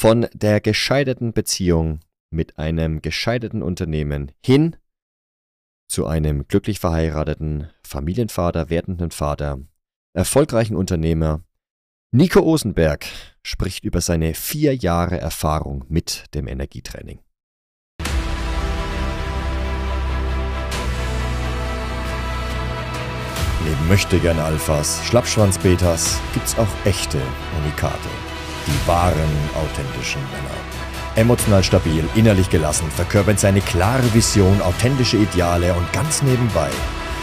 Von der gescheiterten Beziehung mit einem gescheiterten Unternehmen hin zu einem glücklich verheirateten Familienvater, werdenden Vater, erfolgreichen Unternehmer. Nico Osenberg spricht über seine vier Jahre Erfahrung mit dem Energietraining. Neben Möchtegern Alphas, Schlappschwanz-Betas gibt's auch echte Unikate. Die wahren, authentischen Männer. Emotional stabil, innerlich gelassen, verkörpern seine klare Vision, authentische Ideale und ganz nebenbei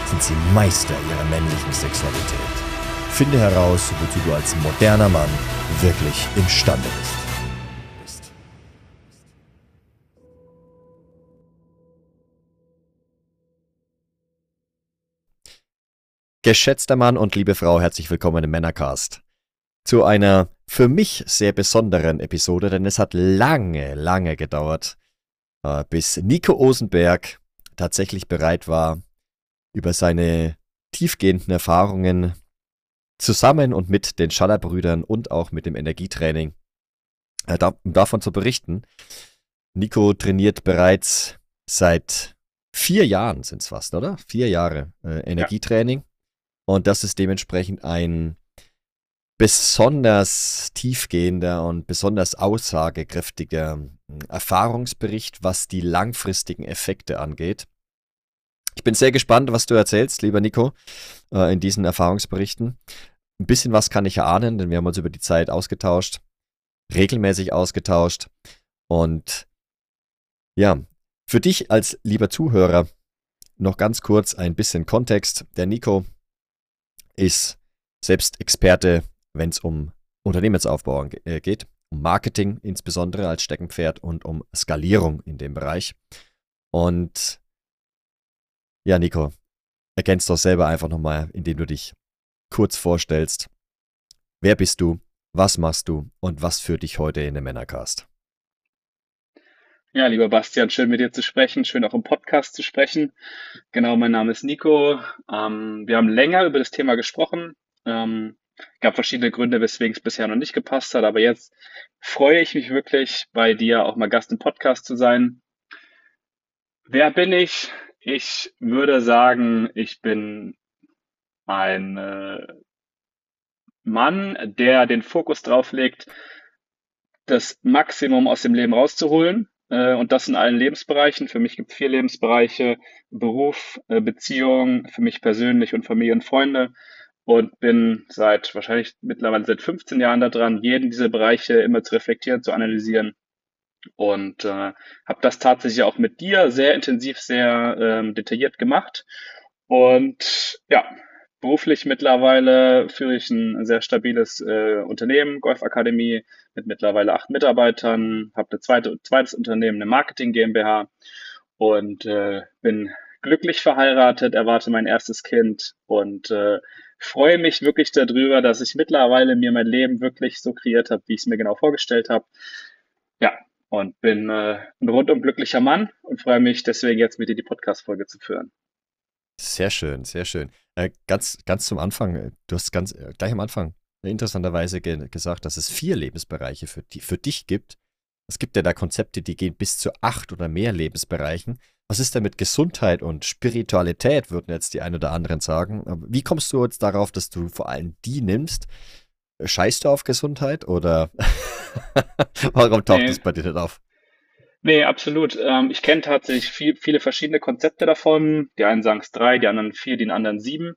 sind sie Meister ihrer männlichen Sexualität. Finde heraus, wozu du als moderner Mann wirklich imstande bist. Geschätzter Mann und liebe Frau, herzlich willkommen im Männercast. Zu einer für mich sehr besonderen Episode, denn es hat lange, lange gedauert, äh, bis Nico Osenberg tatsächlich bereit war, über seine tiefgehenden Erfahrungen zusammen und mit den Schallerbrüdern und auch mit dem Energietraining äh, um davon zu berichten. Nico trainiert bereits seit vier Jahren, sind es fast, oder? Vier Jahre äh, Energietraining. Ja. Und das ist dementsprechend ein besonders tiefgehender und besonders aussagekräftiger hm, Erfahrungsbericht, was die langfristigen Effekte angeht. Ich bin sehr gespannt, was du erzählst, lieber Nico, äh, in diesen Erfahrungsberichten. Ein bisschen was kann ich erahnen, denn wir haben uns über die Zeit ausgetauscht, regelmäßig ausgetauscht. Und ja, für dich als lieber Zuhörer noch ganz kurz ein bisschen Kontext. Der Nico ist selbst Experte wenn es um Unternehmensaufbau äh, geht, um Marketing insbesondere als Steckenpferd und um Skalierung in dem Bereich. Und ja, Nico, erkennst doch selber einfach nochmal, indem du dich kurz vorstellst. Wer bist du? Was machst du? Und was führt dich heute in den Männercast? Ja, lieber Bastian, schön mit dir zu sprechen, schön auch im Podcast zu sprechen. Genau, mein Name ist Nico. Ähm, wir haben länger über das Thema gesprochen. Ähm, gab verschiedene Gründe, weswegen es bisher noch nicht gepasst hat, aber jetzt freue ich mich wirklich, bei dir auch mal Gast im Podcast zu sein. Wer bin ich? Ich würde sagen, ich bin ein äh, Mann, der den Fokus drauf legt, das Maximum aus dem Leben rauszuholen. Äh, und das in allen Lebensbereichen. Für mich gibt es vier Lebensbereiche. Beruf, äh, Beziehung, für mich persönlich und Familie und Freunde und bin seit wahrscheinlich mittlerweile seit 15 Jahren daran, jeden dieser Bereiche immer zu reflektieren, zu analysieren. Und äh, habe das tatsächlich auch mit dir sehr intensiv, sehr ähm, detailliert gemacht. Und ja, beruflich mittlerweile führe ich ein sehr stabiles äh, Unternehmen, Golfakademie, mit mittlerweile acht Mitarbeitern, habe ein zweite, zweites Unternehmen, eine Marketing GmbH. Und äh, bin glücklich verheiratet, erwarte mein erstes Kind. Und äh, freue mich wirklich darüber, dass ich mittlerweile mir mein Leben wirklich so kreiert habe, wie ich es mir genau vorgestellt habe. Ja, und bin äh, ein rundum glücklicher Mann und freue mich deswegen jetzt mit dir die Podcast-Folge zu führen. Sehr schön, sehr schön. Äh, ganz, ganz zum Anfang, äh, du hast ganz äh, gleich am Anfang interessanterweise ge gesagt, dass es vier Lebensbereiche für, die, für dich gibt. Es gibt ja da Konzepte, die gehen bis zu acht oder mehr Lebensbereichen. Was ist denn mit Gesundheit und Spiritualität, würden jetzt die einen oder anderen sagen. Wie kommst du jetzt darauf, dass du vor allem die nimmst? Scheißt du auf Gesundheit oder warum taucht nee. das bei dir nicht auf? Nee, absolut. Ähm, ich kenne tatsächlich viel, viele verschiedene Konzepte davon. Die einen sagen es drei, die anderen vier, die anderen sieben.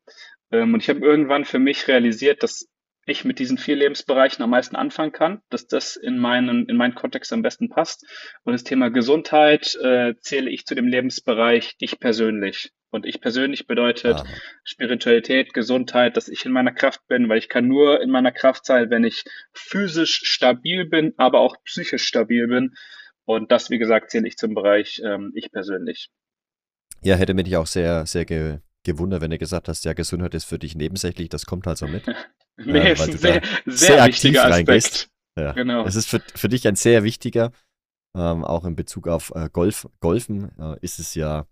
Ähm, und ich habe irgendwann für mich realisiert, dass ich mit diesen vier Lebensbereichen am meisten anfangen kann, dass das in meinen, in meinen Kontext am besten passt. Und das Thema Gesundheit äh, zähle ich zu dem Lebensbereich ich persönlich. Und ich persönlich bedeutet Aha. Spiritualität, Gesundheit, dass ich in meiner Kraft bin, weil ich kann nur in meiner Kraft sein, wenn ich physisch stabil bin, aber auch psychisch stabil bin. Und das, wie gesagt, zähle ich zum Bereich ähm, ich persönlich. Ja, hätte mich auch sehr, sehr ge gewundert, wenn du gesagt hast, ja, Gesundheit ist für dich nebensächlich, das kommt halt so mit. nee, ist ein sehr, sehr, sehr wichtiger Aspekt. Ja. Genau. Es ist für, für dich ein sehr wichtiger, ähm, auch in Bezug auf äh, Golf, Golfen äh, ist es ja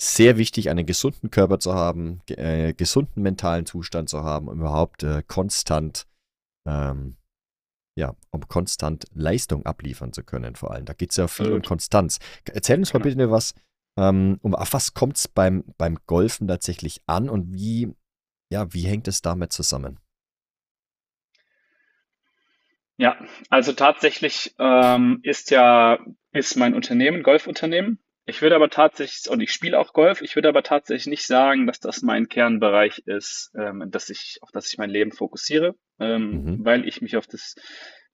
sehr wichtig, einen gesunden Körper zu haben, äh, gesunden mentalen Zustand zu haben, um überhaupt äh, konstant ähm, ja, um konstant Leistung abliefern zu können, vor allem. Da geht es ja viel um. Konstanz. Erzähl uns mal Genau. bitte was, ähm, um auf was kommt es beim, beim Golfen tatsächlich an und wie, ja, wie hängt es damit zusammen? Ja, also tatsächlich ähm, ist ja, ist mein Unternehmen Golfunternehmen. Ich würde aber tatsächlich, und ich spiele auch Golf, ich würde aber tatsächlich nicht sagen, dass das mein Kernbereich ist, ähm, dass ich, auf das ich mein Leben fokussiere, ähm, Mhm. weil ich mich auf das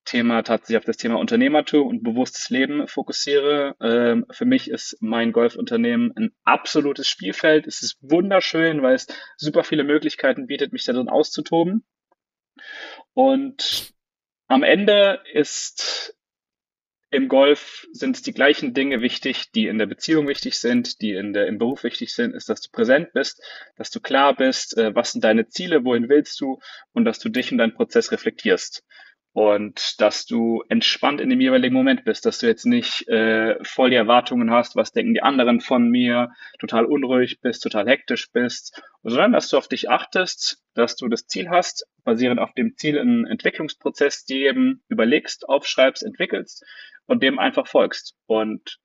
Thema, tatsächlich auf das Thema Unternehmertum und bewusstes Leben fokussiere. Ähm, für mich ist mein Golfunternehmen ein absolutes Spielfeld. Es ist wunderschön, weil es super viele Möglichkeiten bietet, mich darin auszutoben. Und am Ende ist im Golf sind die gleichen Dinge wichtig, die in der Beziehung wichtig sind, die in der, im Beruf wichtig sind, ist, dass du präsent bist, dass du klar bist, äh, was sind deine Ziele, wohin willst du und dass du dich und deinen Prozess reflektierst. Und dass du entspannt in dem jeweiligen Moment bist, dass du jetzt nicht äh, voll die Erwartungen hast, was denken die anderen von mir, total unruhig bist, total hektisch bist, sondern dass du auf dich achtest, dass du das Ziel hast, basierend auf dem Ziel einen Entwicklungsprozess dir eben überlegst, aufschreibst, entwickelst und dem einfach folgst. Und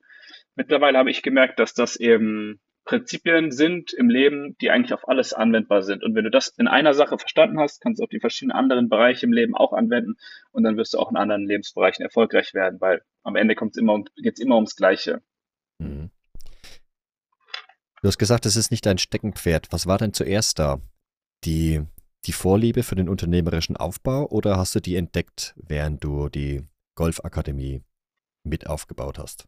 mittlerweile habe ich gemerkt, dass das eben Prinzipien sind im Leben, die eigentlich auf alles anwendbar sind. Und wenn du das in einer Sache verstanden hast, kannst du auf die verschiedenen anderen Bereiche im Leben auch anwenden und dann wirst du auch in anderen Lebensbereichen erfolgreich werden, weil am Ende kommt es immer, um, immer ums Gleiche. Mhm. Du hast gesagt, es ist nicht dein Steckenpferd. Was war denn zuerst da? Die, die Vorliebe für den unternehmerischen Aufbau oder hast du die entdeckt, während du die Golfakademie mit aufgebaut hast?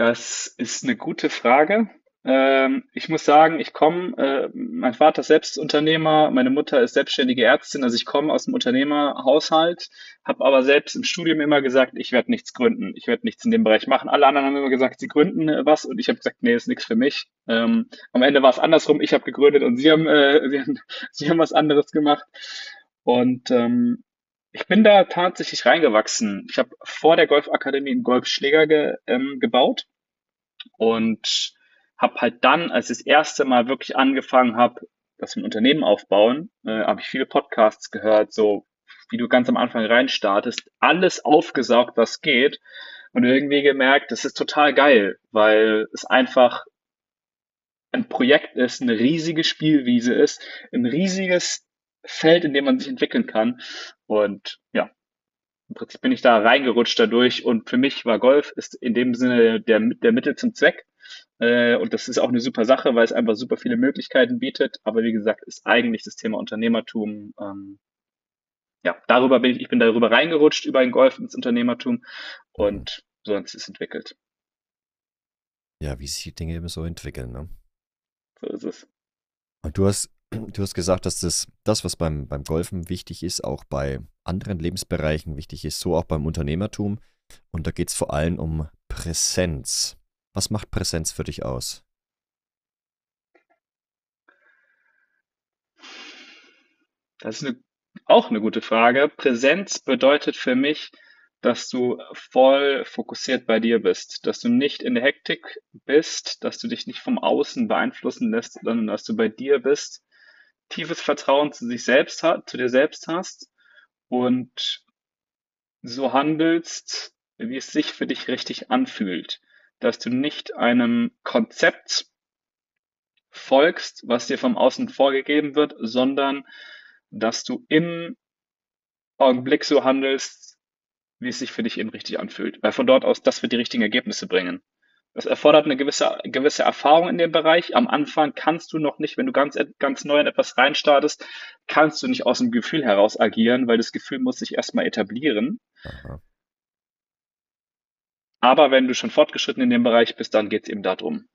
Das ist eine gute Frage. Ähm, ich muss sagen, ich komme, äh, mein Vater ist selbst Unternehmer, meine Mutter ist selbstständige Ärztin, also ich komme aus dem Unternehmerhaushalt, habe aber selbst im Studium immer gesagt, ich werde nichts gründen, ich werde nichts in dem Bereich machen. Alle anderen haben immer gesagt, sie gründen äh, was und ich habe gesagt, nee, ist nichts für mich. Ähm, am Ende war es andersrum, ich habe gegründet und sie haben, äh, sie haben, sie haben was anderes gemacht. Und ähm, ich bin da tatsächlich reingewachsen. Ich habe vor der Golfakademie einen Golfschläger ge, ähm, gebaut und habe halt dann, als ich das erste Mal wirklich angefangen habe, dass wir ein Unternehmen aufbauen, äh, habe ich viele Podcasts gehört, so wie du ganz am Anfang reinstartest, alles aufgesaugt, was geht und irgendwie gemerkt, das ist total geil, weil es einfach ein Projekt ist, eine riesige Spielwiese ist, ein riesiges Feld, in dem man sich entwickeln kann und ja, im Prinzip bin ich da reingerutscht dadurch und für mich war Golf ist in dem Sinne der, der Mittel zum Zweck. Äh, und das ist auch eine super Sache, weil es einfach super viele Möglichkeiten bietet. Aber wie gesagt, ist eigentlich das Thema Unternehmertum. Ähm, ja, darüber bin ich, ich bin darüber reingerutscht, über ein Golf ins Unternehmertum und so hat es sich entwickelt. Ja, wie sich die Dinge eben so entwickeln. Ne? So ist es. Und du hast, du hast gesagt, dass das, das, was beim, beim Golfen wichtig ist, auch bei anderen Lebensbereichen wichtig ist, so auch beim Unternehmertum. Und da geht es vor allem um Präsenz. Was macht Präsenz für dich aus? Das ist eine, auch eine gute Frage. Präsenz bedeutet für mich, dass du voll fokussiert bei dir bist, dass du nicht in der Hektik bist, dass du dich nicht vom Außen beeinflussen lässt, sondern dass du bei dir bist, tiefes Vertrauen zu sich selbst hat, zu dir selbst hast und so handelst, wie es sich für dich richtig anfühlt, dass du nicht einem Konzept folgst, was dir vom Außen vorgegeben wird, sondern dass du im Augenblick so handelst, wie es sich für dich eben richtig anfühlt. Weil von dort aus, das wird die richtigen Ergebnisse bringen. Das erfordert eine gewisse, gewisse Erfahrung in dem Bereich. Am Anfang kannst du noch nicht, wenn du ganz, ganz neu in etwas reinstartest, kannst du nicht aus dem Gefühl heraus agieren, weil das Gefühl muss sich erstmal etablieren. Aha. Aber wenn du schon fortgeschritten in dem Bereich bist, dann geht es eben darum.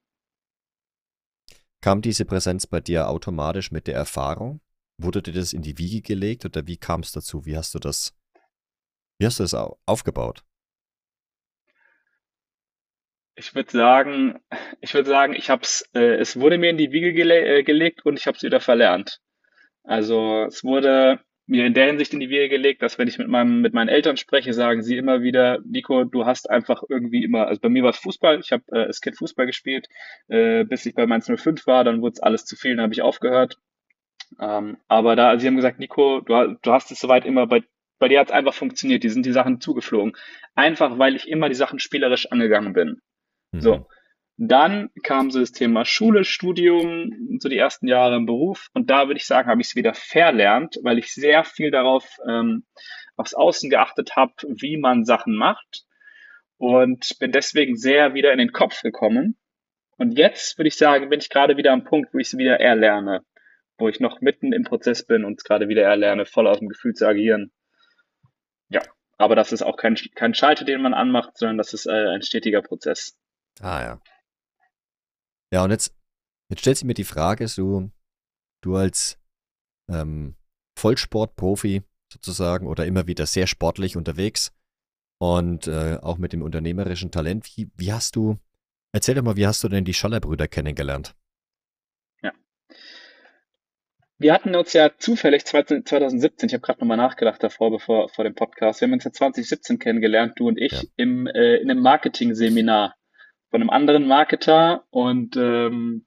Kam diese Präsenz bei dir automatisch mit der Erfahrung? Wurde dir das in die Wiege gelegt oder wie kam es dazu? Wie hast du das, wie hast du das au- aufgebaut? Ich würde sagen, ich würde sagen, ich habe es, äh, es wurde mir in die Wiege gele äh, gelegt und ich habe es wieder verlernt. Also es wurde mir in der Hinsicht in die Wiege gelegt, dass wenn ich mit meinem, mit meinen Eltern spreche, sagen sie immer wieder, Nico, du hast einfach irgendwie immer, also bei mir war es Fußball, ich habe äh, als Kind Fußball gespielt, äh, bis ich bei Mainz 05 war, dann wurde es alles zu viel, dann habe ich aufgehört. Ähm, aber da, sie haben gesagt, Nico, du, du hast es soweit immer bei, bei dir hat es einfach funktioniert, die sind die Sachen zugeflogen. Einfach weil ich immer die Sachen spielerisch angegangen bin. Mhm. So. Dann kam so das Thema Schule, Studium, so die ersten Jahre im Beruf. Und da würde ich sagen, habe ich es wieder verlernt, weil ich sehr viel darauf ähm, aufs Außen geachtet habe, wie man Sachen macht. Und bin deswegen sehr wieder in den Kopf gekommen. Und jetzt würde ich sagen, bin ich gerade wieder am Punkt, wo ich es wieder erlerne. Wo ich noch mitten im Prozess bin und es gerade wieder erlerne, voll aus dem Gefühl zu agieren. Ja, aber das ist auch kein, kein Schalter, den man anmacht, sondern das ist äh, ein stetiger Prozess. Ah ja. Ja, und jetzt, jetzt stellt sich mir die Frage, so, du als ähm, Vollsportprofi sozusagen oder immer wieder sehr sportlich unterwegs und äh, auch mit dem unternehmerischen Talent, wie, wie hast du, erzähl doch mal, wie hast du denn die Schallerbrüder kennengelernt? Ja. Wir hatten uns ja zufällig 2017, ich habe gerade nochmal nachgedacht davor, bevor vor dem Podcast, wir haben uns ja 2017 kennengelernt, du und ich, ja. im, äh, in einem Marketing-Seminar von einem anderen Marketer und ähm,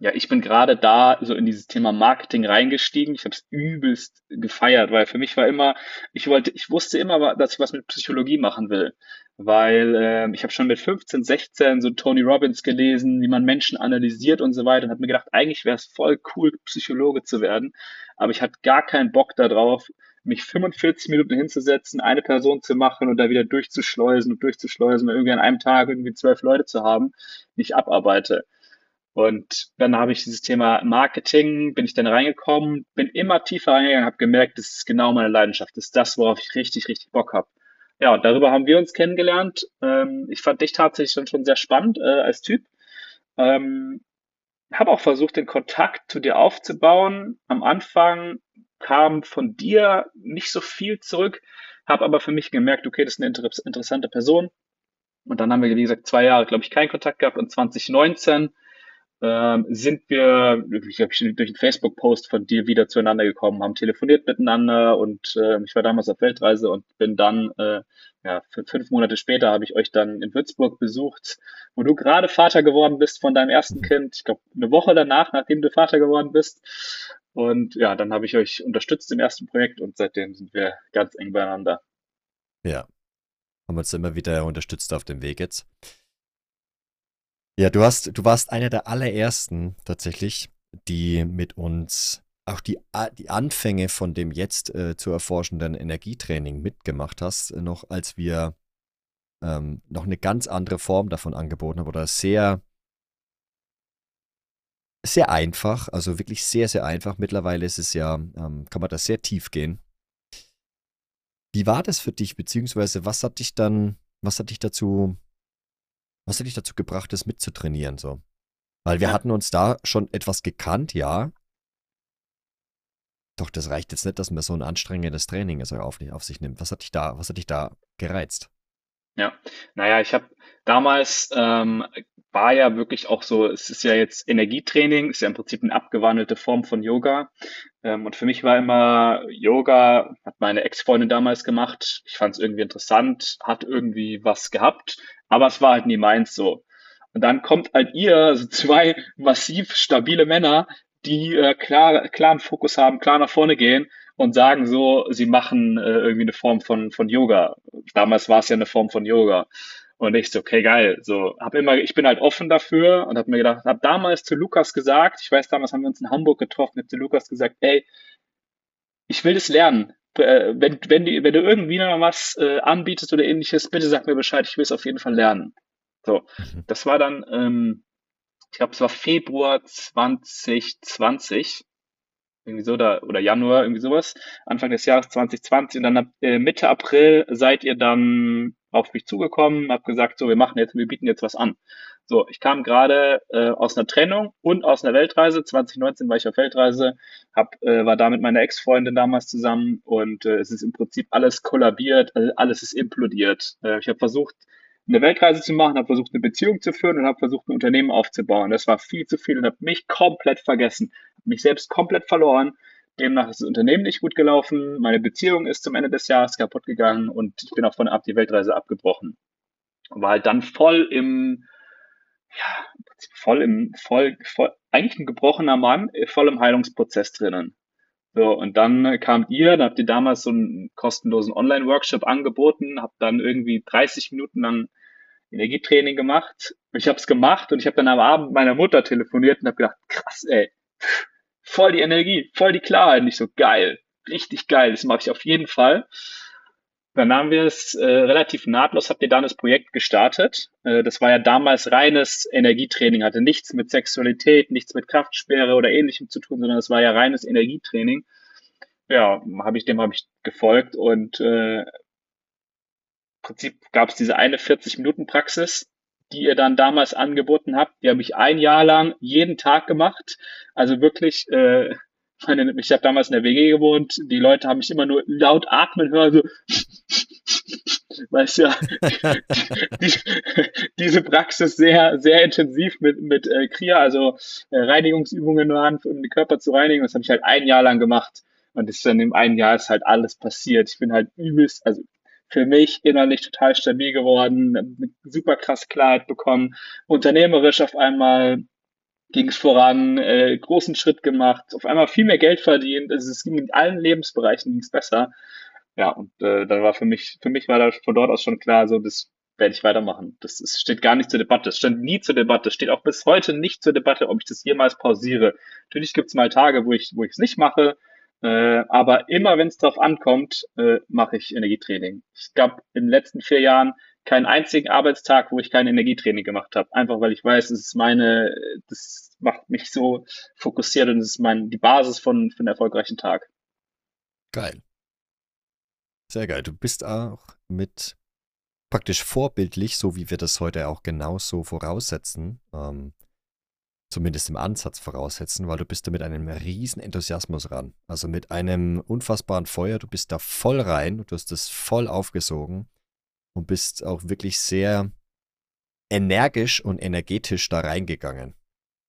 ja, ich bin gerade da so in dieses Thema Marketing reingestiegen. Ich habe es übelst gefeiert, weil für mich war immer, ich wollte, ich wusste immer, dass ich was mit Psychologie machen will, weil äh, ich habe schon mit 15, 16 so Tony Robbins gelesen, wie man Menschen analysiert und so weiter und habe mir gedacht, eigentlich wäre es voll cool, Psychologe zu werden, aber ich hatte gar keinen Bock darauf, mich 45 Minuten hinzusetzen, eine Person zu machen und da wieder durchzuschleusen und durchzuschleusen und irgendwie an einem Tag irgendwie zwölf Leute zu haben, ich abarbeite. Und dann habe ich dieses Thema Marketing, bin ich dann reingekommen, bin immer tiefer reingegangen, habe gemerkt, das ist genau meine Leidenschaft, das ist das, worauf ich richtig, richtig Bock habe. Ja, und darüber haben wir uns kennengelernt. Ähm, ich fand dich tatsächlich schon, schon sehr spannend äh, als Typ. Ähm, habe auch versucht, den Kontakt zu dir aufzubauen. Am Anfang kam von dir nicht so viel zurück, habe aber für mich gemerkt, okay, das ist eine inter interessante Person. Und dann haben wir, wie gesagt, zwei Jahre, glaube ich, keinen Kontakt gehabt. Und 2019 ähm, sind wir, ich glaube, durch einen Facebook-Post von dir wieder zueinander gekommen, haben telefoniert miteinander und äh, ich war damals auf Weltreise und bin dann, äh, ja, fünf Monate später habe ich euch dann in Würzburg besucht, wo du gerade Vater geworden bist von deinem ersten Kind, ich glaube, eine Woche danach, nachdem du Vater geworden bist. Und ja, dann habe ich euch unterstützt im ersten Projekt und seitdem sind wir ganz eng beieinander. Ja, haben uns immer wieder unterstützt auf dem Weg jetzt. Ja, du hast, du warst einer der allerersten tatsächlich, die mit uns auch die, die Anfänge von dem jetzt äh, zu erforschenden Energietraining mitgemacht hast, noch als wir ähm, noch eine ganz andere Form davon angeboten haben oder sehr sehr einfach, also wirklich sehr, sehr einfach. Mittlerweile ist es ja, ähm, kann man da sehr tief gehen. Wie war das für dich, beziehungsweise was hat dich dann, was hat dich dazu, was hat dich dazu gebracht, das mitzutrainieren so? Weil wir ja. hatten uns da schon etwas gekannt, ja. Doch das reicht jetzt nicht, dass man so ein anstrengendes Training also auf, auf sich nimmt. Was hat dich da, was hat dich da gereizt? Ja, naja, ich habe damals ähm, war ja wirklich auch so, es ist ja jetzt Energietraining, ist ja im Prinzip eine abgewandelte Form von Yoga. Ähm, und für mich war immer Yoga, hat meine Ex-Freundin damals gemacht. Ich fand es irgendwie interessant, hat irgendwie was gehabt, aber es war halt nie meins so. Und dann kommt halt ihr, also zwei massiv stabile Männer, die äh, klar, klaren Fokus haben, klar nach vorne gehen und sagen so, sie machen äh, irgendwie eine Form von, von Yoga. Damals war es ja eine Form von Yoga. Und ich so, okay, geil. So, hab immer, ich bin halt offen dafür und hab mir gedacht, hab damals zu Lukas gesagt, ich weiß, damals haben wir uns in Hamburg getroffen, hab zu Lukas gesagt, ey, ich will das lernen. Äh, wenn, wenn, die, wenn du irgendwie noch was äh, anbietest oder ähnliches, bitte sag mir Bescheid, ich will es auf jeden Fall lernen. So, mhm. das war dann, ähm, ich glaube, es war Februar 2020 irgendwie so, da, oder Januar, irgendwie sowas, Anfang des Jahres 2020 und dann ab, äh, Mitte April seid ihr dann auf mich zugekommen, habt gesagt, so, wir machen jetzt, wir bieten jetzt was an. So, ich kam gerade äh, aus einer Trennung und aus einer Weltreise. 2019 war ich auf Weltreise, hab, äh, war da mit meiner Ex-Freundin damals zusammen und äh, es ist im Prinzip alles kollabiert, also alles ist implodiert. Äh, ich habe versucht, eine Weltreise zu machen, habe versucht, eine Beziehung zu führen und habe versucht, ein Unternehmen aufzubauen. Das war viel zu viel und habe mich komplett vergessen, mich selbst komplett verloren. Demnach ist das Unternehmen nicht gut gelaufen, meine Beziehung ist zum Ende des Jahres kaputt gegangen und ich bin auch von ab die Weltreise abgebrochen. War halt dann voll im, ja, voll im, voll, voll, eigentlich ein gebrochener Mann, äh, voll im Heilungsprozess drinnen. So, und dann kamt ihr, dann habt ihr damals so einen kostenlosen Online-Workshop angeboten, habt dann irgendwie 30 Minuten lang Energietraining gemacht. Ich habe es gemacht und ich habe dann am Abend meiner Mutter telefoniert und habe gedacht, krass, ey, voll die Energie, voll die Klarheit. Nicht so geil, richtig geil, das mache ich auf jeden Fall. Dann haben wir es äh, relativ nahtlos, habt ihr dann das Projekt gestartet. Äh, das war ja damals reines Energietraining, hatte nichts mit Sexualität, nichts mit Kraftsperre oder ähnlichem zu tun, sondern es war ja reines Energietraining. Ja, habe ich dem habe ich gefolgt und äh, Prinzip gab es diese eine 40-Minuten-Praxis, die ihr dann damals angeboten habt. Die habe ich ein Jahr lang jeden Tag gemacht. Also wirklich äh, meine, ich habe damals in der WG gewohnt, die Leute haben mich immer nur laut atmen hören, so weißt ja, die, diese Praxis sehr, sehr intensiv mit, mit äh, Kria, also äh, Reinigungsübungen waren, um den Körper zu reinigen. Das habe ich halt ein Jahr lang gemacht. Und das ist dann im einen Jahr ist halt alles passiert. Ich bin halt übelst, also für mich innerlich total stabil geworden, super krass Klarheit bekommen, unternehmerisch auf einmal ging es voran, äh, großen Schritt gemacht, auf einmal viel mehr Geld verdient. Also es ging in allen Lebensbereichen ging's besser. Ja, und äh, dann war für mich, für mich war da von dort aus schon klar, so das werde ich weitermachen. Das ist, steht gar nicht zur Debatte. Es stand nie zur Debatte. Es steht auch bis heute nicht zur Debatte, ob ich das jemals pausiere. Natürlich gibt's mal Tage, wo ich wo ich es nicht mache, äh, aber immer wenn es drauf ankommt, äh, mache ich Energietraining. Ich glaube, in den letzten vier Jahren keinen einzigen Arbeitstag, wo ich kein Energietraining gemacht habe. Einfach weil ich weiß, es ist meine, das macht mich so fokussiert und es ist mein, die Basis von, für einen erfolgreichen Tag. Geil. Sehr geil. Du bist auch mit praktisch vorbildlich, so wie wir das heute auch genauso voraussetzen, ähm, zumindest im Ansatz voraussetzen, weil du bist da mit einem riesen Enthusiasmus ran. Also mit einem unfassbaren Feuer, du bist da voll rein, du hast das voll aufgesogen und bist auch wirklich sehr energisch und energetisch da reingegangen.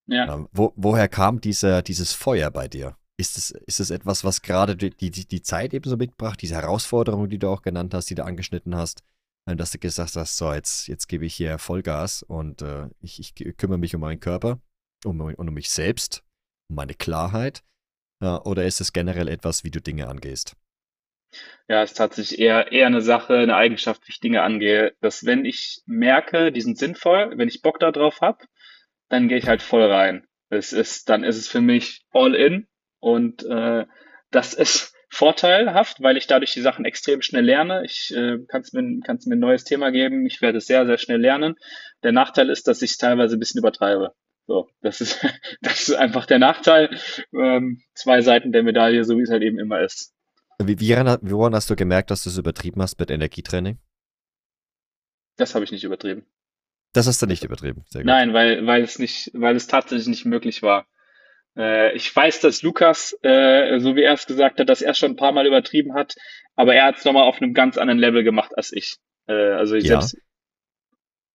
Ja. Ähm, wo, woher kam dieser, dieses Feuer bei dir? Ist es, ist es etwas, was gerade die, die, die Zeit eben so mitbracht, diese Herausforderung, die du auch genannt hast, die du angeschnitten hast, äh, dass du gesagt hast, so, jetzt, jetzt gebe ich hier Vollgas und äh, ich, ich kümmere mich um meinen Körper um, um mich selbst, um meine Klarheit? Äh, oder ist es generell etwas, wie du Dinge angehst? Ja, es ist tatsächlich eher, eher eine Sache, eine Eigenschaft, wie ich Dinge angehe, dass wenn ich merke, die sind sinnvoll, wenn ich Bock darauf habe, dann gehe ich halt voll rein. Es ist, dann ist es für mich all in und äh, das ist vorteilhaft, weil ich dadurch die Sachen extrem schnell lerne. Ich äh, kann es mir, kann's mir ein neues Thema geben, ich werde es sehr, sehr schnell lernen. Der Nachteil ist, dass ich es teilweise ein bisschen übertreibe. So, das ist, das ist einfach der Nachteil. Ähm, zwei Seiten der Medaille, so wie es halt eben immer ist. Wie, wie, woran hast du gemerkt, dass du es übertrieben hast mit Energietraining? Das habe ich nicht übertrieben. Das hast du nicht übertrieben. Nein, weil, weil es nicht, weil es tatsächlich nicht möglich war. Äh, ich weiß, dass Lukas, äh, so wie er es gesagt hat, dass er schon ein paar Mal übertrieben hat, aber er hat es nochmal auf einem ganz anderen Level gemacht als ich. Äh, also ich ja. selbst.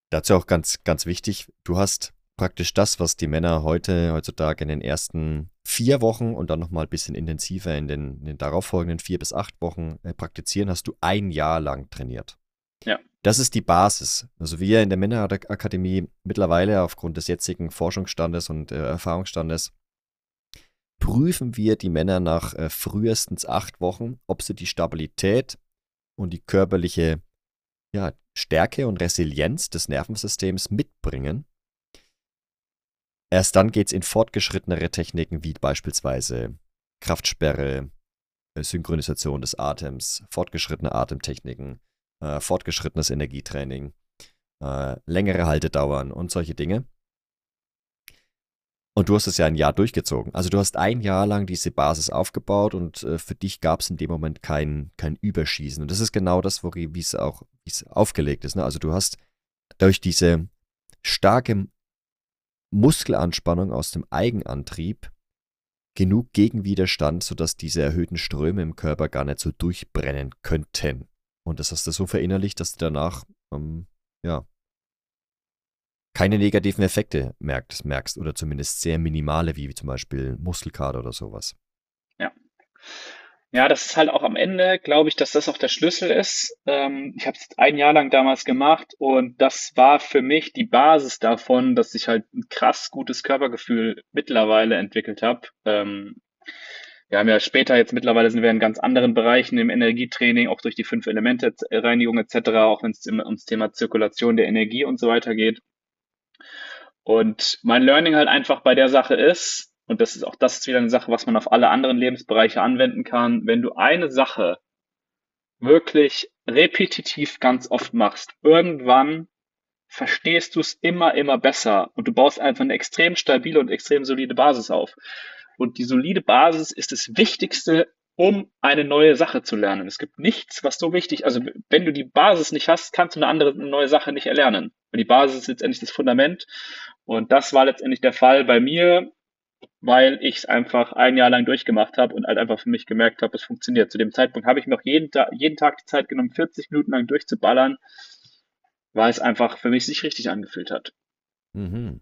Dazu auch ganz, ganz wichtig, du hast praktisch das, was die Männer heute, heutzutage in den ersten vier Wochen und dann nochmal ein bisschen intensiver in den, in den darauffolgenden vier bis acht Wochen äh, praktizieren, hast du ein Jahr lang trainiert. Ja. Das ist die Basis. Also wir in der Männerakademie mittlerweile aufgrund des jetzigen Forschungsstandes und äh, Erfahrungsstandes prüfen wir die Männer nach äh, frühestens acht Wochen, ob sie die Stabilität und die körperliche ja, Stärke und Resilienz des Nervensystems mitbringen, Erst dann geht es in fortgeschrittenere Techniken wie beispielsweise Kraftsperre, äh, Synchronisation des Atems, fortgeschrittene Atemtechniken, äh, fortgeschrittenes Energietraining, äh, längere Haltedauern und solche Dinge. Und du hast es ja ein Jahr durchgezogen. Also du hast ein Jahr lang diese Basis aufgebaut und äh, für dich gab es in dem Moment kein, kein Überschießen. Und das ist genau das, wie es auch wie's aufgelegt ist. Ne? Also du hast durch diese starke Muskelanspannung aus dem Eigenantrieb genug Gegenwiderstand, sodass diese erhöhten Ströme im Körper gar nicht so durchbrennen könnten. Und das hast du so verinnerlicht, dass du danach, ähm, ja, keine negativen Effekte merkst, merkst oder zumindest sehr minimale, wie zum Beispiel Muskelkater oder sowas. Ja. Ja, das ist halt auch am Ende, glaube ich, dass das auch der Schlüssel ist. Ähm, ich habe es ein Jahr lang damals gemacht und das war für mich die Basis davon, dass ich halt ein krass gutes Körpergefühl mittlerweile entwickelt habe. Ähm, wir haben ja später jetzt mittlerweile sind wir in ganz anderen Bereichen im Energietraining, auch durch die fünf Elemente Reinigung etc., auch wenn es ums Thema Zirkulation der Energie und so weiter geht. Und mein Learning halt einfach bei der Sache ist, und das ist auch das ist wieder eine Sache, was man auf alle anderen Lebensbereiche anwenden kann, wenn du eine Sache wirklich repetitiv ganz oft machst, irgendwann verstehst du es immer, immer besser und du baust einfach eine extrem stabile und extrem solide Basis auf. Und die solide Basis ist das Wichtigste, um eine neue Sache zu lernen. Es gibt nichts, was so wichtig, also wenn du die Basis nicht hast, kannst du eine andere, eine neue Sache nicht erlernen. Und die Basis ist letztendlich das Fundament. Und das war letztendlich der Fall bei mir, weil ich es einfach ein Jahr lang durchgemacht habe und halt einfach für mich gemerkt habe, es funktioniert. Zu dem Zeitpunkt habe ich mir auch jeden, Ta jeden Tag die Zeit genommen, 40 Minuten lang durchzuballern, weil es einfach für mich sich richtig angefühlt hat. Mhm.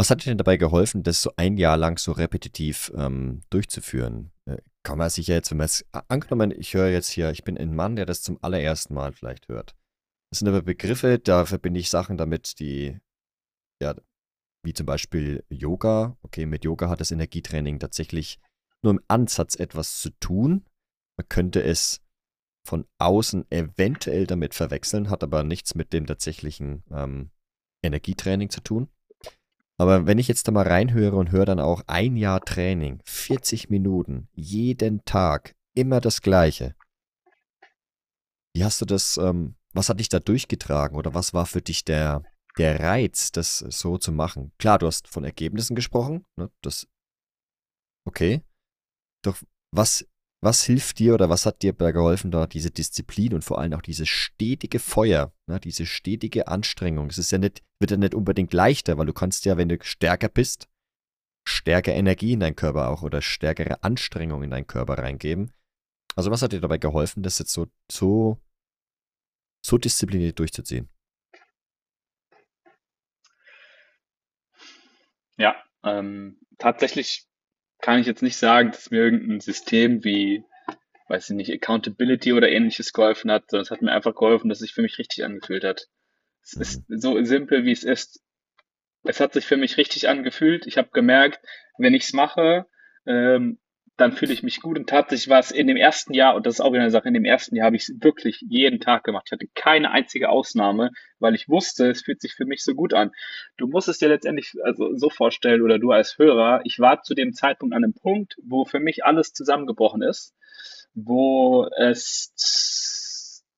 Was hat dir denn dabei geholfen, das so ein Jahr lang so repetitiv ähm, durchzuführen? Äh, kann man sich ja jetzt, wenn man es angenommen, ich höre jetzt hier, ich bin ein Mann, der das zum allerersten Mal vielleicht hört. Das sind aber Begriffe, da verbinde ich Sachen damit, die, ja, wie zum Beispiel Yoga. Okay, mit Yoga hat das Energietraining tatsächlich nur im Ansatz etwas zu tun. Man könnte es von außen eventuell damit verwechseln, hat aber nichts mit dem tatsächlichen ähm, Energietraining zu tun. Aber wenn ich jetzt da mal reinhöre und höre dann auch ein Jahr Training, 40 Minuten, jeden Tag, immer das Gleiche. Wie hast du das, ähm, was hat dich da durchgetragen oder was war für dich der, der Reiz, das so zu machen? Klar, du hast von Ergebnissen gesprochen, ne, das, okay. Doch was was hilft dir oder was hat dir dabei geholfen, da diese Disziplin und vor allem auch dieses stetige Feuer, ne, diese stetige Anstrengung? Es ist ja nicht, wird ja nicht unbedingt leichter, weil du kannst ja, wenn du stärker bist, stärker Energie in deinen Körper auch oder stärkere Anstrengung in deinen Körper reingeben. Also was hat dir dabei geholfen, das jetzt so, so, so diszipliniert durchzuziehen? Ja, ähm, tatsächlich kann ich jetzt nicht sagen, dass mir irgendein System wie, weiß ich nicht, Accountability oder ähnliches geholfen hat, sondern es hat mir einfach geholfen, dass es sich für mich richtig angefühlt hat. Es ist so simpel, wie es ist. Es hat sich für mich richtig angefühlt. Ich habe gemerkt, wenn ich es mache, ähm, dann fühle ich mich gut. Und tatsächlich war es in dem ersten Jahr, und das ist auch wieder eine Sache, in dem ersten Jahr habe ich es wirklich jeden Tag gemacht. Ich hatte keine einzige Ausnahme, weil ich wusste, es fühlt sich für mich so gut an. Du musst es dir letztendlich also so vorstellen, oder du als Hörer, ich war zu dem Zeitpunkt an einem Punkt, wo für mich alles zusammengebrochen ist, wo es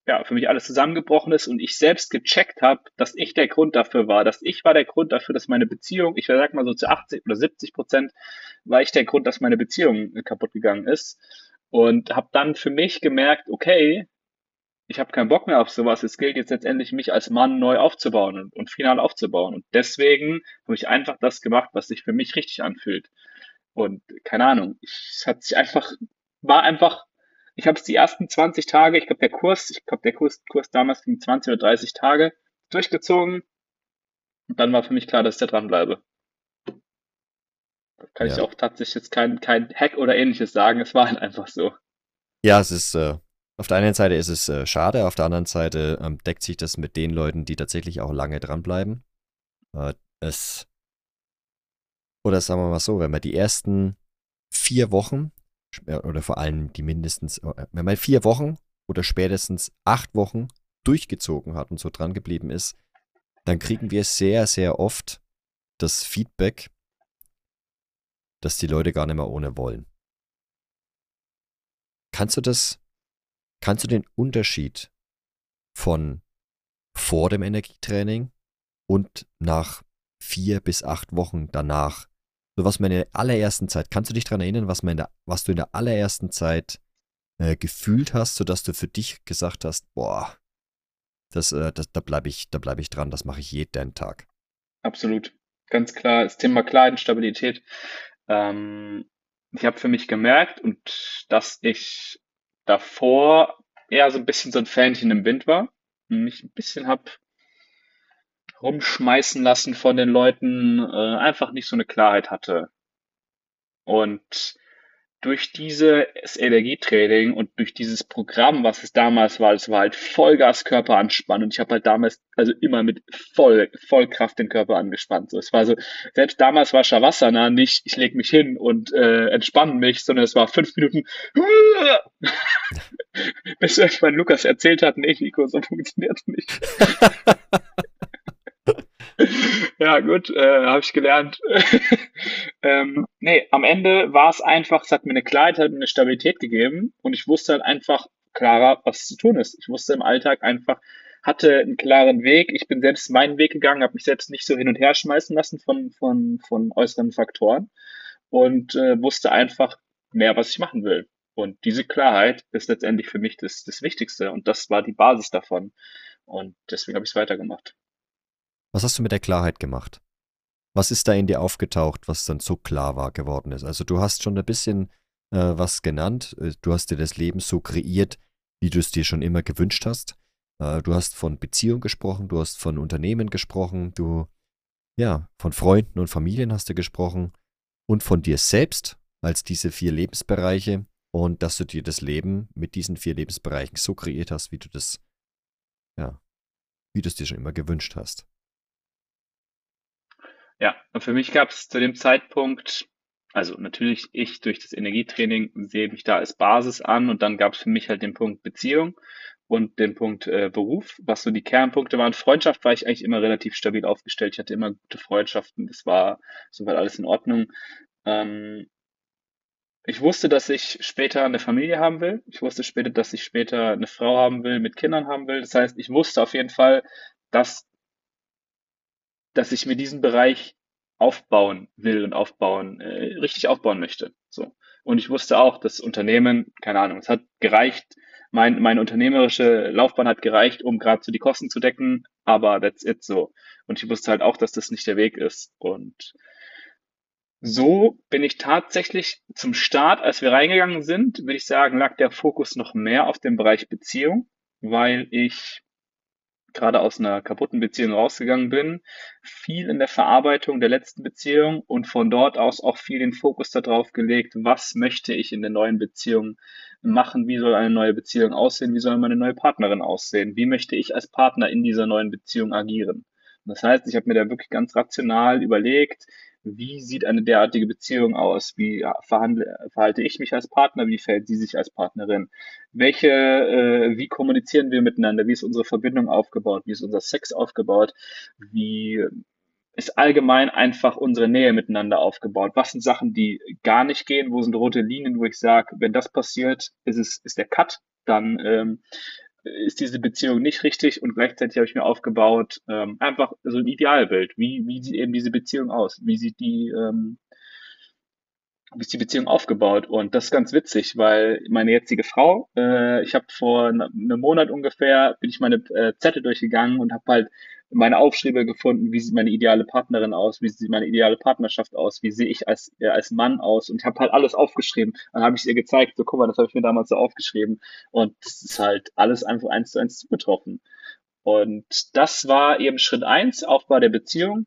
ja, für mich alles zusammengebrochen ist und ich selbst gecheckt habe, dass ich der Grund dafür war, dass ich war der Grund dafür, dass meine Beziehung, ich sag mal so zu 80 oder 70 Prozent, war ich der Grund, dass meine Beziehung kaputt gegangen ist und habe dann für mich gemerkt, okay, ich habe keinen Bock mehr auf sowas. Es gilt jetzt letztendlich, mich als Mann neu aufzubauen und, und final aufzubauen. Und deswegen habe ich einfach das gemacht, was sich für mich richtig anfühlt. Und keine Ahnung, es hat sich einfach, war einfach ich habe es die ersten 20 Tage, ich glaube der Kurs, ich glaube der Kurs, Kurs damals ging 20 oder 30 Tage durchgezogen. Und dann war für mich klar, dass ich da dranbleibe. Da kann ja. ich auch tatsächlich jetzt kein, kein Hack oder ähnliches sagen. Es war halt einfach so. Ja, es ist, äh, auf der einen Seite ist es äh, schade, auf der anderen Seite ähm, deckt sich das mit den Leuten, die tatsächlich auch lange dranbleiben. Äh, es, oder sagen wir mal so, wenn man die ersten vier Wochen oder vor allem die mindestens, äh, wenn man vier Wochen oder spätestens acht Wochen durchgezogen hat und so dran geblieben ist, dann kriegen wir sehr, sehr oft das Feedback, dass die Leute gar nicht mehr ohne wollen. Kannst du das, kannst du den Unterschied von vor dem Energietraining und nach vier bis acht Wochen danach so was meine allerersten Zeit, kannst du dich daran erinnern, was, meine, was du in der allerersten Zeit äh, gefühlt hast, sodass du für dich gesagt hast, boah, das, äh, das, da bleibe ich, bleib ich dran, das mache ich jeden Tag. Absolut. Ganz klar, das Thema und Stabilität. Ähm, ich habe für mich gemerkt und dass ich davor eher so ein bisschen so ein Fähnchen im Wind war. Mich ein bisschen habe rumschmeißen lassen von den Leuten, äh, einfach nicht so eine Klarheit hatte. Und durch dieses Energietraining und durch dieses Programm, was es damals war, es war halt Vollgas Körper anspannen und ich habe halt damals also immer mit voll Vollkraft den Körper angespannt. So, es war so selbst damals war Shavasana nicht, ich lege mich hin und äh, entspanne mich, sondern es war fünf Minuten. Bis irgendwann Lukas erzählt hat, nee, Nico, so funktioniert nicht. ja, gut, äh, habe ich gelernt. ähm, nee, am Ende war es einfach, es hat mir eine Klarheit, hat mir eine Stabilität gegeben und ich wusste halt einfach klarer, was zu tun ist. Ich wusste im Alltag einfach, hatte einen klaren Weg. Ich bin selbst meinen Weg gegangen, habe mich selbst nicht so hin und her schmeißen lassen von, von, von äußeren Faktoren und äh, wusste einfach mehr, was ich machen will. Und diese Klarheit ist letztendlich für mich das, das Wichtigste und das war die Basis davon. Und deswegen habe ich es weitergemacht. Was hast du mit der Klarheit gemacht? Was ist da in dir aufgetaucht, was dann so klar war geworden ist? Also du hast schon ein bisschen äh, was genannt. Äh, du hast dir das Leben so kreiert, wie du es dir schon immer gewünscht hast. Äh, du hast von Beziehung gesprochen, du hast von Unternehmen gesprochen, du, ja, von Freunden und Familien hast du gesprochen und von dir selbst als diese vier Lebensbereiche und dass du dir das Leben mit diesen vier Lebensbereichen so kreiert hast, wie du das, ja, wie du es dir schon immer gewünscht hast. Ja, und für mich gab es zu dem Zeitpunkt, also natürlich ich durch das Energietraining sehe mich da als Basis an und dann gab es für mich halt den Punkt Beziehung und den Punkt äh, Beruf, was so die Kernpunkte waren. Freundschaft war ich eigentlich immer relativ stabil aufgestellt. Ich hatte immer gute Freundschaften, das war soweit alles in Ordnung. Ähm, ich wusste, dass ich später eine Familie haben will. Ich wusste später, dass ich später eine Frau haben will, mit Kindern haben will. Das heißt, ich wusste auf jeden Fall, dass dass ich mir diesen Bereich aufbauen will und aufbauen, äh, richtig aufbauen möchte. So. Und ich wusste auch, das Unternehmen, keine Ahnung, es hat gereicht, mein, meine unternehmerische Laufbahn hat gereicht, um gerade so die Kosten zu decken, aber that's it so. Und ich wusste halt auch, dass das nicht der Weg ist. Und so bin ich tatsächlich zum Start, als wir reingegangen sind, würde ich sagen, lag der Fokus noch mehr auf dem Bereich Beziehung, weil ich gerade aus einer kaputten Beziehung rausgegangen bin, viel in der Verarbeitung der letzten Beziehung und von dort aus auch viel den Fokus darauf gelegt, was möchte ich in der neuen Beziehung machen, wie soll eine neue Beziehung aussehen, wie soll meine neue Partnerin aussehen, wie möchte ich als Partner in dieser neuen Beziehung agieren. Das heißt, ich habe mir da wirklich ganz rational überlegt, wie sieht eine derartige Beziehung aus? Wie verhandle, verhalte ich mich als Partner? Wie verhält sie sich als Partnerin? Welche, äh, wie kommunizieren wir miteinander? Wie ist unsere Verbindung aufgebaut? Wie ist unser Sex aufgebaut? Wie ist allgemein einfach unsere Nähe miteinander aufgebaut? Was sind Sachen, die gar nicht gehen? Wo sind rote Linien, wo ich sage, wenn das passiert, ist es, ist der Cut? Dann ähm, ist diese Beziehung nicht richtig und gleichzeitig habe ich mir aufgebaut, ähm, einfach so ein Idealbild. Wie, wie sieht eben diese Beziehung aus? Wie sieht die, ähm, wie ist die Beziehung aufgebaut? Und das ist ganz witzig, weil meine jetzige Frau, äh, ich habe vor einem Monat ungefähr, bin ich meine äh, Zettel durchgegangen und habe halt meine Aufschriebe gefunden, wie sieht meine ideale Partnerin aus, wie sieht meine ideale Partnerschaft aus, wie sehe ich als, äh, als Mann aus und ich habe halt alles aufgeschrieben. Dann habe ich ihr gezeigt, so guck mal, das habe ich mir damals so aufgeschrieben und das ist halt alles einfach eins zu eins zugetroffen. Und das war eben Schritt eins, Aufbau der Beziehung,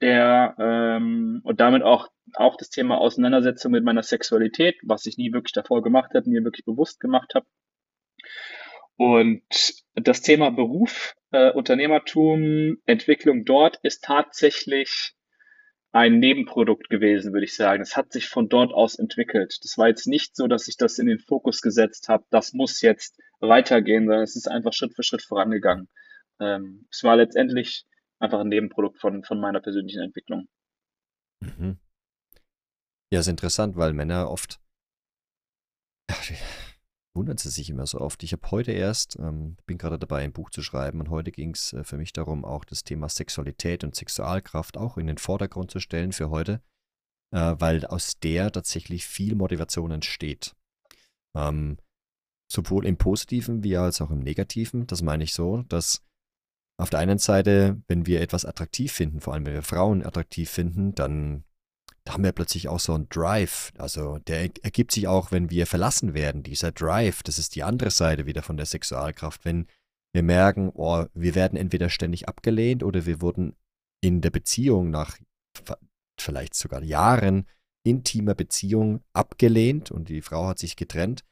der ähm, und damit auch auch das Thema Auseinandersetzung mit meiner Sexualität, was ich nie wirklich davor gemacht habe, mir wirklich bewusst gemacht habe. Und das Thema Beruf, äh, Unternehmertum, Entwicklung dort ist tatsächlich ein Nebenprodukt gewesen, würde ich sagen. Es hat sich von dort aus entwickelt. Das war jetzt nicht so, dass ich das in den Fokus gesetzt habe, das muss jetzt weitergehen, sondern es ist einfach Schritt für Schritt vorangegangen. Ähm, es war letztendlich einfach ein Nebenprodukt von, von meiner persönlichen Entwicklung. Mhm. Ja, ist interessant, weil Männer oft wundern sie sich immer so oft. Ich habe heute erst, ähm, bin gerade dabei, ein Buch zu schreiben und heute ging es äh, für mich darum, auch das Thema Sexualität und Sexualkraft auch in den Vordergrund zu stellen für heute, äh, weil aus der tatsächlich viel Motivation entsteht. Ähm, sowohl im Positiven wie als auch im Negativen. Das meine ich so, dass auf der einen Seite, wenn wir etwas attraktiv finden, vor allem wenn wir Frauen attraktiv finden, dann da haben wir plötzlich auch so einen Drive. Also der ergibt sich auch, wenn wir verlassen werden. Dieser Drive, das ist die andere Seite wieder von der Sexualkraft. Wenn wir merken, oh, wir werden entweder ständig abgelehnt oder wir wurden in der Beziehung nach vielleicht sogar Jahren intimer Beziehung abgelehnt und die Frau hat sich getrennt.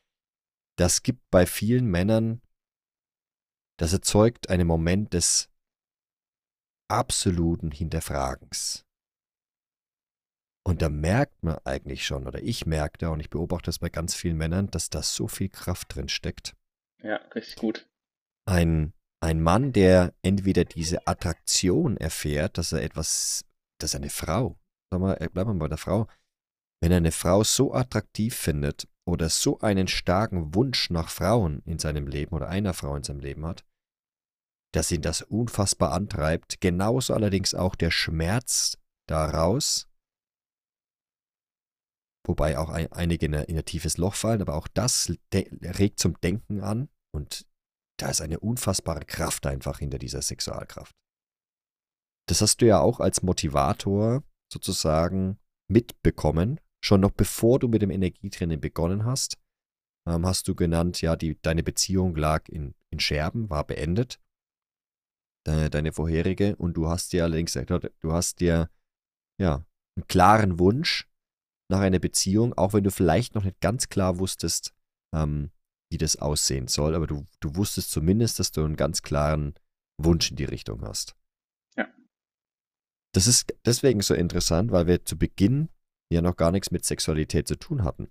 Das gibt bei vielen Männern, das erzeugt einen Moment des absoluten Hinterfragens. Und da merkt man eigentlich schon, oder ich merke da, und ich beobachte das bei ganz vielen Männern, dass da so viel Kraft drin steckt. Ja, richtig gut. Ein, ein Mann, der entweder diese Attraktion erfährt, dass er etwas, dass eine Frau, sag mal, bleiben wir bei der Frau, wenn er eine Frau so attraktiv findet oder so einen starken Wunsch nach Frauen in seinem Leben oder einer Frau in seinem Leben hat, dass ihn das unfassbar antreibt, genauso allerdings auch der Schmerz daraus, wobei auch ein, einige in, in ein tiefes Loch fallen, aber auch das regt zum Denken an und da ist eine unfassbare Kraft einfach hinter dieser Sexualkraft. Das hast du ja auch als Motivator sozusagen mitbekommen, schon noch bevor du mit dem Energietraining begonnen hast. Ähm, hast du genannt, ja, die, deine Beziehung lag in, in Scherben, war beendet, deine, deine vorherige, und du hast dir allerdings gesagt, du hast dir ja einen klaren Wunsch nach einer Beziehung, auch wenn du vielleicht noch nicht ganz klar wusstest, ähm, wie das aussehen soll, aber du, du wusstest zumindest, dass du einen ganz klaren Wunsch in die Richtung hast. Ja. Das ist deswegen so interessant, weil wir zu Beginn ja noch gar nichts mit Sexualität zu tun hatten.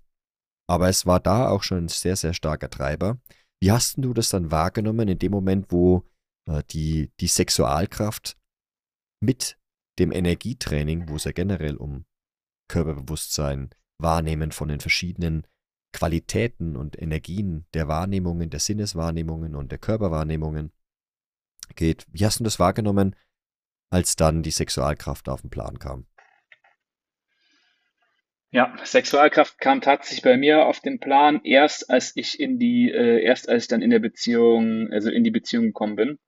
Aber es war da auch schon ein sehr, sehr starker Treiber. Wie hast du das dann wahrgenommen in dem Moment, wo äh, die, die Sexualkraft mit dem Energietraining, wo es ja generell um Körperbewusstsein, Wahrnehmen von den verschiedenen Qualitäten und Energien der Wahrnehmungen, der Sinneswahrnehmungen und der Körperwahrnehmungen geht. Wie hast du das wahrgenommen, als dann die Sexualkraft auf den Plan kam? Ja, Sexualkraft kam tatsächlich bei mir auf den Plan erst, als ich in die, äh, erst als ich dann in der Beziehung, also in die Beziehung gekommen bin.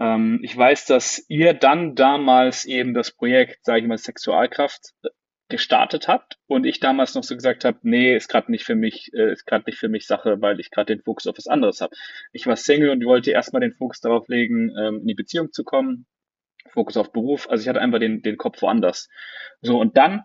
Ähm, ich weiß, dass ihr dann damals eben das Projekt, sage ich mal, Sexualkraft äh, gestartet habt und ich damals noch so gesagt habe, nee, ist gerade nicht für mich, äh, ist gerade nicht für mich Sache, weil ich gerade den Fokus auf was anderes habe. Ich war Single und wollte erstmal den Fokus darauf legen, ähm, in die Beziehung zu kommen, Fokus auf Beruf. Also ich hatte einfach den, den Kopf woanders. So, und dann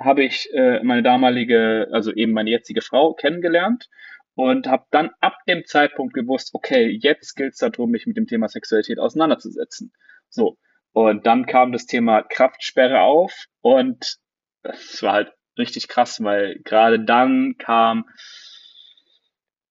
habe ich äh, meine damalige, also eben meine jetzige Frau kennengelernt und habe dann ab dem Zeitpunkt gewusst, okay, jetzt gilt es darum, mich mit dem Thema Sexualität auseinanderzusetzen. So, und dann kam das Thema Kraftsperre auf und das war halt richtig krass, weil gerade dann kam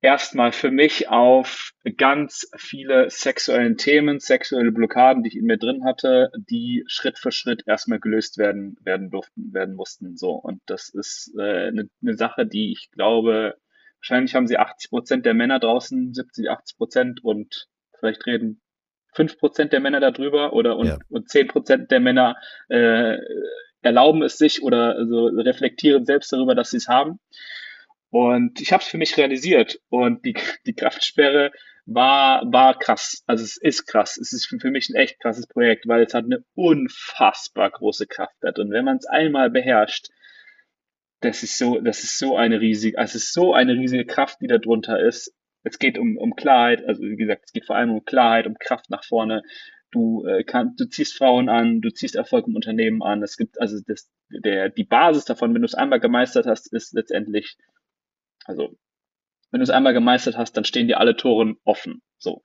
erstmal für mich auf ganz viele sexuellen Themen, sexuelle Blockaden, die ich in mir drin hatte, die Schritt für Schritt erstmal gelöst werden, werden durften, werden mussten. So. Und das ist äh, eine, eine Sache, die ich glaube, wahrscheinlich haben sie 80 Prozent der Männer draußen, 70, 80 Prozent und vielleicht reden 5 Prozent der Männer darüber oder und, ja. und 10 Prozent der Männer äh, erlauben es sich oder also reflektieren selbst darüber, dass sie es haben. Und ich habe es für mich realisiert und die, die Kraftsperre war, war krass. Also es ist krass. Es ist für mich ein echt krasses Projekt, weil es hat eine unfassbar große Kraft hat. Und wenn man es einmal beherrscht, das ist so, das ist so eine riesige, also es ist so eine riesige Kraft, die da drunter ist. Es geht um, um Klarheit, also wie gesagt, es geht vor allem um Klarheit, um Kraft nach vorne. Du, äh, kann, du ziehst Frauen an, du ziehst Erfolg im Unternehmen an. Es gibt also das, der, die Basis davon, wenn du es einmal gemeistert hast, ist letztendlich also, wenn du es einmal gemeistert hast, dann stehen dir alle Toren offen. So.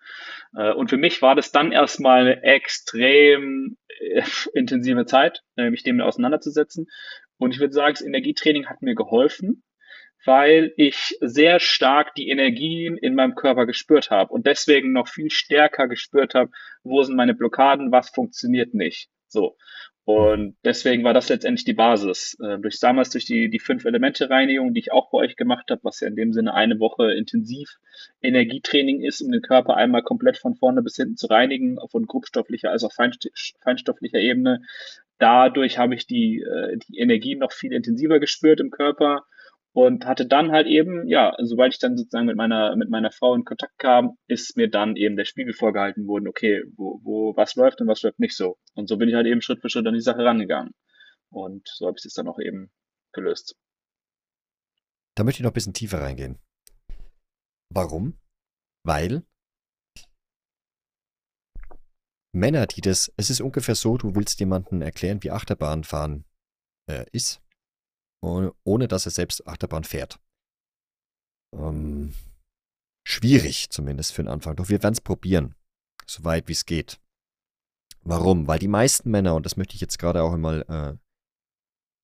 Äh, und für mich war das dann erstmal eine extrem äh, intensive Zeit, äh, mich dem auseinanderzusetzen. Und ich würde sagen, das Energietraining hat mir geholfen, weil ich sehr stark die Energien in meinem Körper gespürt habe und deswegen noch viel stärker gespürt habe, wo sind meine Blockaden, was funktioniert nicht. So. Und deswegen war das letztendlich die Basis. Äh, durch damals durch die, die fünf Elemente-Reinigung, die ich auch bei euch gemacht habe, was ja in dem Sinne eine Woche intensiv Energietraining ist, um den Körper einmal komplett von vorne bis hinten zu reinigen, von grobstofflicher als auch feinstofflicher Ebene. Dadurch habe ich die, äh, die Energie noch viel intensiver gespürt im Körper und hatte dann halt eben, ja, sobald ich dann sozusagen mit meiner, mit meiner Frau in Kontakt kam, ist mir dann eben der Spiegel vorgehalten worden, okay, wo, wo, was läuft und was läuft nicht so. Und so bin ich halt eben Schritt für Schritt an die Sache rangegangen. Und so habe ich es dann auch eben gelöst. Da möchte ich noch ein bisschen tiefer reingehen. Warum? Weil Männer, die das, es ist ungefähr so, du willst jemandem erklären, wie Achterbahnfahren äh, ist ohne dass er selbst Achterbahn fährt. Ähm, schwierig zumindest für den Anfang. Doch wir werden es probieren, so weit wie es geht. Warum? Weil die meisten Männer, und das möchte ich jetzt gerade auch einmal äh,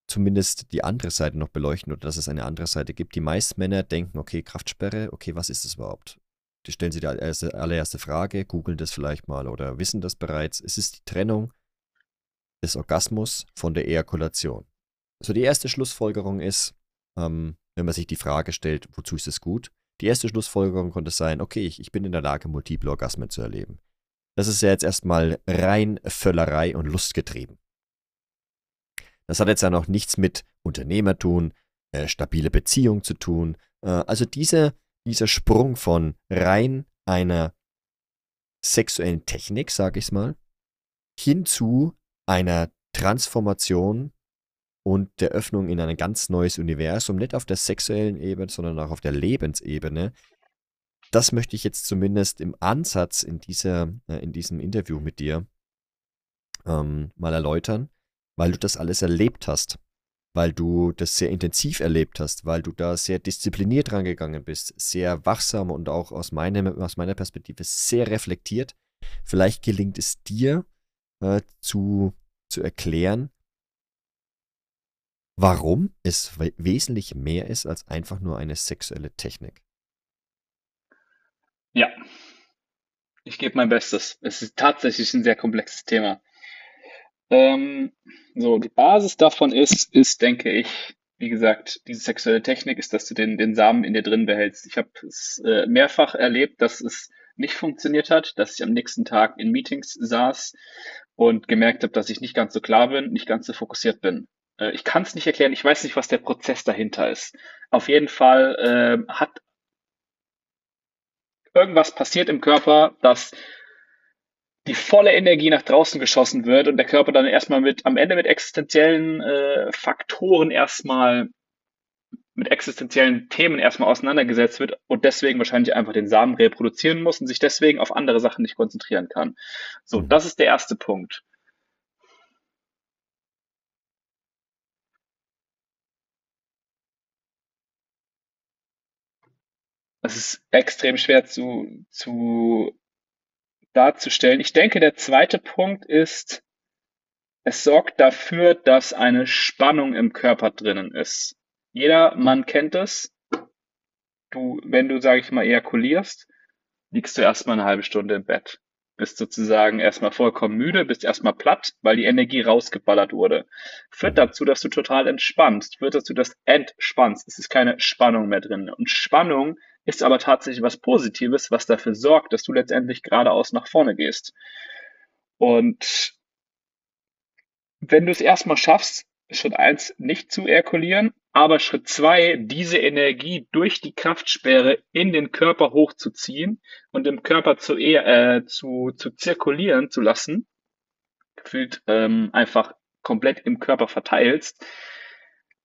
zumindest die andere Seite noch beleuchten oder dass es eine andere Seite gibt. Die meisten Männer denken, okay, Kraftsperre, okay, was ist das überhaupt? Die stellen sich die allererste Frage, googeln das vielleicht mal oder wissen das bereits. Es ist die Trennung des Orgasmus von der Ejakulation. Also die erste Schlussfolgerung ist, ähm, wenn man sich die Frage stellt, wozu ist es gut? Die erste Schlussfolgerung konnte sein, okay, ich, ich bin in der Lage, multiple Orgasmen zu erleben. Das ist ja jetzt erstmal rein Völlerei und Lustgetrieben. Das hat jetzt ja noch nichts mit Unternehmertun, äh, stabile Beziehung zu tun. Äh, also diese, dieser Sprung von rein einer sexuellen Technik, sage ich mal, hin zu einer Transformation und der Öffnung in ein ganz neues Universum, nicht auf der sexuellen Ebene, sondern auch auf der Lebensebene. Das möchte ich jetzt zumindest im Ansatz in, dieser, äh, in diesem Interview mit dir ähm, mal erläutern, weil du das alles erlebt hast, weil du das sehr intensiv erlebt hast, weil du da sehr diszipliniert rangegangen bist, sehr wachsam und auch aus, meinem, aus meiner Perspektive sehr reflektiert. Vielleicht gelingt es dir äh, zu, zu erklären, warum es wesentlich mehr ist als einfach nur eine sexuelle Technik. Ja, ich gebe mein Bestes. Es ist tatsächlich ein sehr komplexes Thema. Ähm, so, die Basis davon ist, ist, denke ich, wie gesagt, diese sexuelle Technik ist, dass du den, den Samen in dir drin behältst. Ich habe es äh, mehrfach erlebt, dass es nicht funktioniert hat, dass ich am nächsten Tag in Meetings saß und gemerkt habe, dass ich nicht ganz so klar bin, nicht ganz so fokussiert bin. Äh, ich kann es nicht erklären, ich weiß nicht, was der Prozess dahinter ist. Auf jeden Fall äh, hat irgendwas passiert im Körper, dass die volle Energie nach draußen geschossen wird und der Körper dann erstmal mit, am Ende mit existenziellen äh, Faktoren erstmal, mit existenziellen Themen erstmal auseinandergesetzt wird und deswegen wahrscheinlich einfach den Samen reproduzieren muss und sich deswegen auf andere Sachen nicht konzentrieren kann. So, mhm. das ist der erste Punkt. Es ist extrem schwer zu, zu darzustellen. Ich denke, der zweite Punkt ist, es sorgt dafür, dass eine Spannung im Körper drinnen ist. Jeder Mann kennt es. Du, wenn du, sage ich mal, ejakulierst, liegst du erstmal eine halbe Stunde im Bett. Bist sozusagen erstmal vollkommen müde, bist erstmal platt, weil die Energie rausgeballert wurde. Führt dazu, dass du total entspannst, führt dazu, dass du entspannst. Es ist keine Spannung mehr drin. Und Spannung ist aber tatsächlich was Positives, was dafür sorgt, dass du letztendlich geradeaus nach vorne gehst. Und wenn du es erstmal schaffst, Schritt eins nicht zu erkulieren, aber Schritt zwei diese Energie durch die Kraftsperre in den Körper hochzuziehen und im Körper zu, äh, zu, zu zirkulieren zu lassen, gefühlt ähm, einfach komplett im Körper verteilst,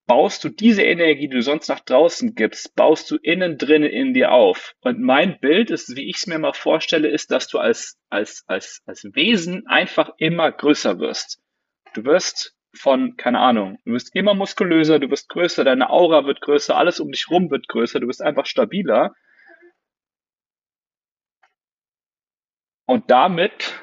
baust du diese Energie, die du sonst nach draußen gibst, baust du innen drin in dir auf. Und mein Bild ist, wie ich es mir mal vorstelle, ist, dass du als, als, als, als Wesen einfach immer größer wirst. Du wirst von, keine Ahnung, du wirst immer muskulöser, du wirst größer, deine Aura wird größer, alles um dich rum wird größer, du wirst einfach stabiler. Und damit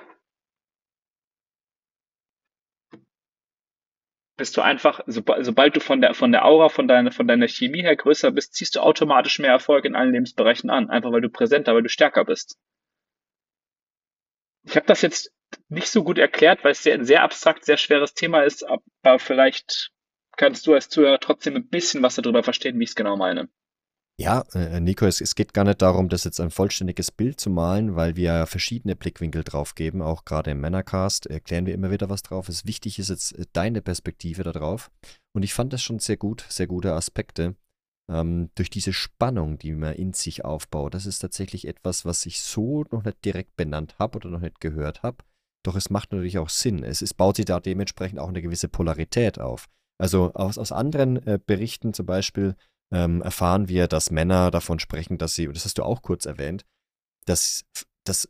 bist du einfach, sobald, du von der, von der Aura, von deiner, von deiner Chemie her größer bist, ziehst du automatisch mehr Erfolg in allen Lebensbereichen an. Einfach weil du präsenter, weil du stärker bist. Ich habe das jetzt nicht so gut erklärt, weil es sehr, ein sehr abstrakt, sehr schweres Thema ist, aber vielleicht kannst du als Zuhörer trotzdem ein bisschen was darüber verstehen, wie ich es genau meine. Ja, äh, Nico, es, es, geht gar nicht darum, das jetzt ein vollständiges Bild zu malen, weil wir verschiedene Blickwinkel drauf geben. Auch gerade im Männercast erklären wir immer wieder was drauf. Es wichtig ist jetzt äh, deine Perspektive darauf. Und ich fand das schon sehr gut, sehr gute Aspekte. Ähm, durch diese Spannung, die man in sich aufbaut, das ist tatsächlich etwas, was ich so noch nicht direkt benannt habe oder noch nicht gehört habe. Doch es macht natürlich auch Sinn. Es, es baut sich da dementsprechend auch eine gewisse Polarität auf. Also aus, aus anderen äh, Berichten zum Beispiel ähm, erfahren wir, dass Männer davon sprechen, dass sie, und das hast du auch kurz erwähnt, dass, dass,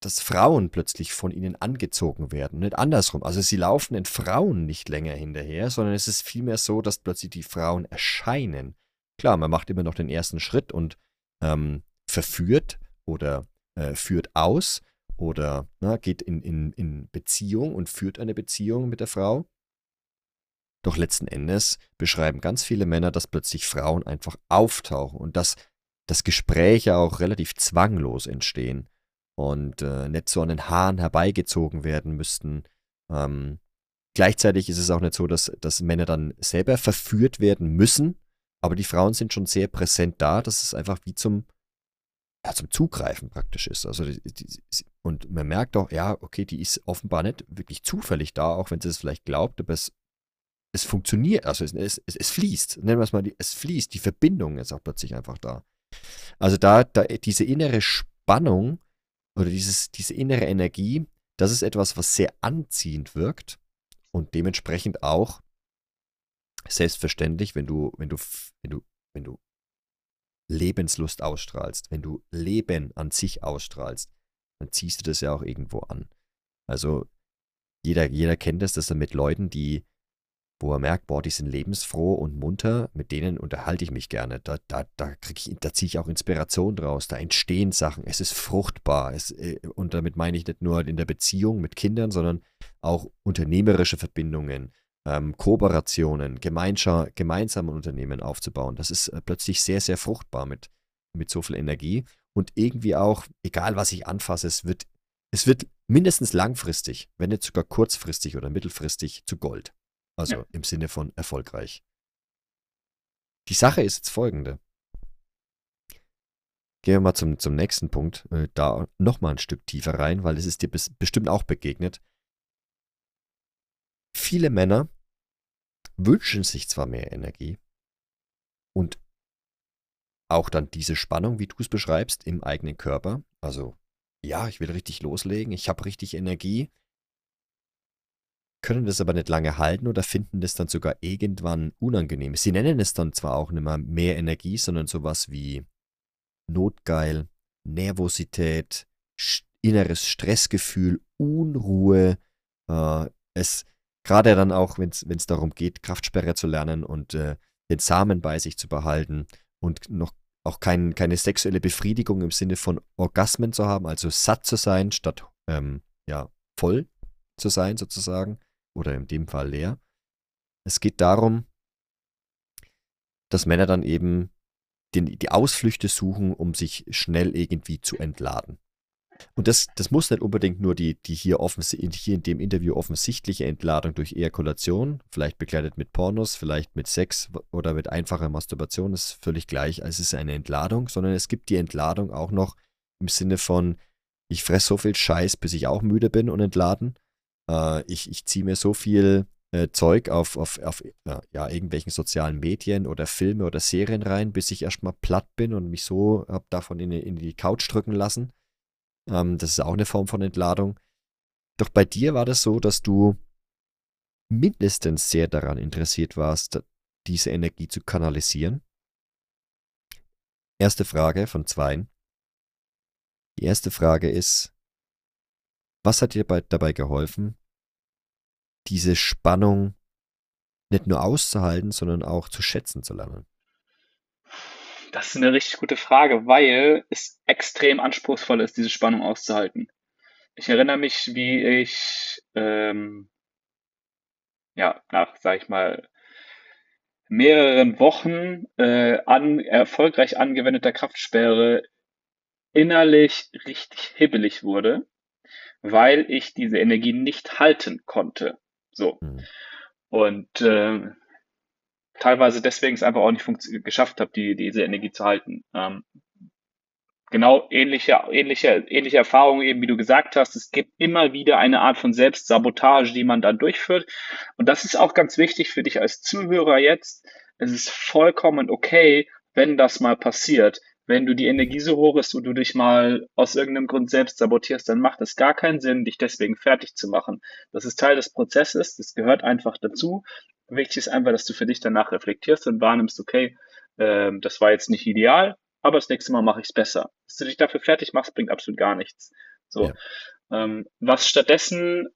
dass Frauen plötzlich von ihnen angezogen werden, nicht andersrum. Also sie laufen den Frauen nicht länger hinterher, sondern es ist vielmehr so, dass plötzlich die Frauen erscheinen. Klar, man macht immer noch den ersten Schritt und ähm, verführt oder äh, führt aus oder na, geht in, in, in Beziehung und führt eine Beziehung mit der Frau. Doch letzten Endes beschreiben ganz viele Männer, dass plötzlich Frauen einfach auftauchen und dass das Gespräche auch relativ zwanglos entstehen und äh, nicht so an den Haaren herbeigezogen werden müssten. Ähm, gleichzeitig ist es auch nicht so, dass, dass Männer dann selber verführt werden müssen, aber die Frauen sind schon sehr präsent da, dass es einfach wie zum, ja, zum Zugreifen praktisch ist. Also die, die, und man merkt auch, ja, okay, die ist offenbar nicht wirklich zufällig da, auch wenn sie es vielleicht glaubt, aber es, es funktioniert, also es, es, es fließt. Nennen wir es mal, es fließt, die Verbindung ist auch plötzlich einfach da. Also da, da diese innere Spannung oder dieses, diese innere Energie, das ist etwas, was sehr anziehend wirkt und dementsprechend auch selbstverständlich, wenn du, wenn du, wenn du, wenn du Lebenslust ausstrahlst, wenn du Leben an sich ausstrahlst, dann ziehst du das ja auch irgendwo an. Also jeder, jeder kennt das, dass er mit Leuten, die wo er merkt, boah, die sind lebensfroh und munter, mit denen unterhalte ich mich gerne. Da, da, da, da ziehe ich auch Inspiration draus, da entstehen Sachen, es ist fruchtbar. Es, äh, und damit meine ich nicht nur in der Beziehung mit Kindern, sondern auch unternehmerische Verbindungen, ähm, Kooperationen, gemeinsame Unternehmen aufzubauen. Das ist äh, plötzlich sehr, sehr fruchtbar mit, mit so viel Energie. Und irgendwie auch, egal was ich anfasse, es wird, es wird mindestens langfristig, wenn nicht sogar kurzfristig oder mittelfristig zu Gold. Also ja. im Sinne von erfolgreich. Die Sache ist jetzt folgende. Gehen wir mal zum, zum nächsten Punkt, äh, da nochmal ein Stück tiefer rein, weil es ist dir bis, bestimmt auch begegnet. Viele Männer wünschen sich zwar mehr Energie und auch dann diese Spannung, wie du es beschreibst, im eigenen Körper. Also, ja, ich will richtig loslegen, ich habe richtig Energie, können das aber nicht lange halten oder finden das dann sogar irgendwann unangenehm. Sie nennen es dann zwar auch nicht mehr mehr Energie, sondern sowas wie Notgeil, Nervosität, inneres Stressgefühl, Unruhe. Äh, es gerade dann auch, wenn es darum geht, Kraftsperre zu lernen und äh, den Samen bei sich zu behalten und noch auch kein, keine sexuelle Befriedigung im Sinne von Orgasmen zu haben, also satt zu sein, statt ähm, ja, voll zu sein sozusagen oder in dem Fall leer. Es geht darum, dass Männer dann eben den, die Ausflüchte suchen, um sich schnell irgendwie zu entladen. Und das, das muss nicht unbedingt nur die, die hier, hier in dem Interview offensichtliche Entladung durch Ejakulation, vielleicht begleitet mit Pornos, vielleicht mit Sex oder mit einfacher Masturbation, ist völlig gleich. Es ist eine Entladung, sondern es gibt die Entladung auch noch im Sinne von, ich fresse so viel Scheiß, bis ich auch müde bin und entladen. Äh, ich ich ziehe mir so viel äh, Zeug auf, auf, auf äh, ja, irgendwelchen sozialen Medien oder Filme oder Serien rein, bis ich erstmal platt bin und mich so habe davon in, in die Couch drücken lassen. Ähm, das ist auch eine Form von Entladung. Doch bei dir war das so, dass du mindestens sehr daran interessiert warst, diese Energie zu kanalisieren. Erste Frage von zwei. Die erste Frage ist, was hat dir dabei geholfen, diese Spannung nicht nur auszuhalten, sondern auch zu schätzen zu lernen? Das ist eine richtig gute Frage, weil es extrem anspruchsvoll ist, diese Spannung auszuhalten. Ich erinnere mich, wie ich ähm, ja nach, sag ich mal, mehreren Wochen äh, an erfolgreich angewendeter Kraftsperre innerlich richtig hibbelig wurde weil ich diese Energie nicht halten konnte. So. Mhm. Und äh, teilweise deswegen es einfach auch nicht geschafft habe, die, diese Energie zu halten. Ähm, genau ähnliche, ähnliche, ähnliche Erfahrungen eben, wie du gesagt hast. Es gibt immer wieder eine Art von Selbstsabotage, die man dann durchführt. Und das ist auch ganz wichtig für dich als Zuhörer jetzt. Es ist vollkommen okay, wenn das mal passiert wenn du die Energie so hoch ist und du dich mal aus irgendeinem Grund selbst sabotierst, dann macht es gar keinen Sinn, dich deswegen fertig zu machen. Das ist Teil des Prozesses, das gehört einfach dazu. Wichtig ist einfach, dass du für dich danach reflektierst und wahrnimmst, okay, äh, das war jetzt nicht ideal, aber das nächste Mal mache ich es besser. Dass du dich dafür fertig machst, bringt absolut gar nichts. So. Ja. Ähm, was stattdessen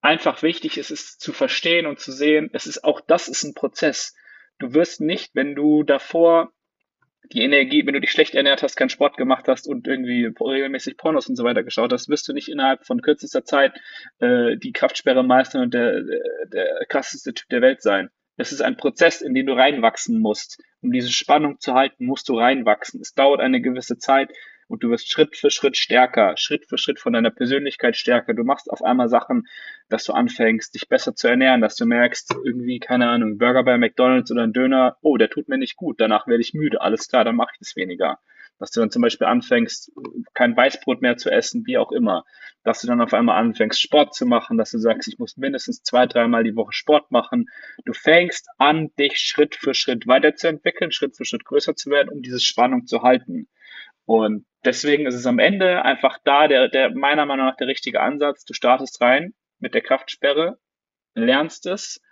einfach wichtig ist, ist zu verstehen und zu sehen, es ist auch das ist ein Prozess. Du wirst nicht, wenn du davor die Energie, wenn du dich schlecht ernährt hast, keinen Sport gemacht hast und irgendwie regelmäßig Pornos und so weiter geschaut hast, wirst du nicht innerhalb von kürzester Zeit äh, die Kraftsperre meistern und der, der, der krasseste Typ der Welt sein. Es ist ein Prozess, in den du reinwachsen musst. Um diese Spannung zu halten, musst du reinwachsen. Es dauert eine gewisse Zeit und du wirst Schritt für Schritt stärker, Schritt für Schritt von deiner Persönlichkeit stärker. Du machst auf einmal Sachen, dass du anfängst, dich besser zu ernähren, dass du merkst, irgendwie, keine Ahnung, Burger bei McDonalds oder ein Döner, oh, der tut mir nicht gut, danach werde ich müde, alles klar, dann mache ich das weniger. Dass du dann zum Beispiel anfängst, kein Weißbrot mehr zu essen, wie auch immer. Dass du dann auf einmal anfängst, Sport zu machen, dass du sagst, ich muss mindestens zwei, dreimal die Woche Sport machen. Du fängst an, dich Schritt für Schritt weiterzuentwickeln, Schritt für Schritt größer zu werden, um diese Spannung zu halten. Und deswegen ist es am Ende einfach da der, der meiner Meinung nach der richtige Ansatz. Du startest rein mit der Kraftsperre, lernst es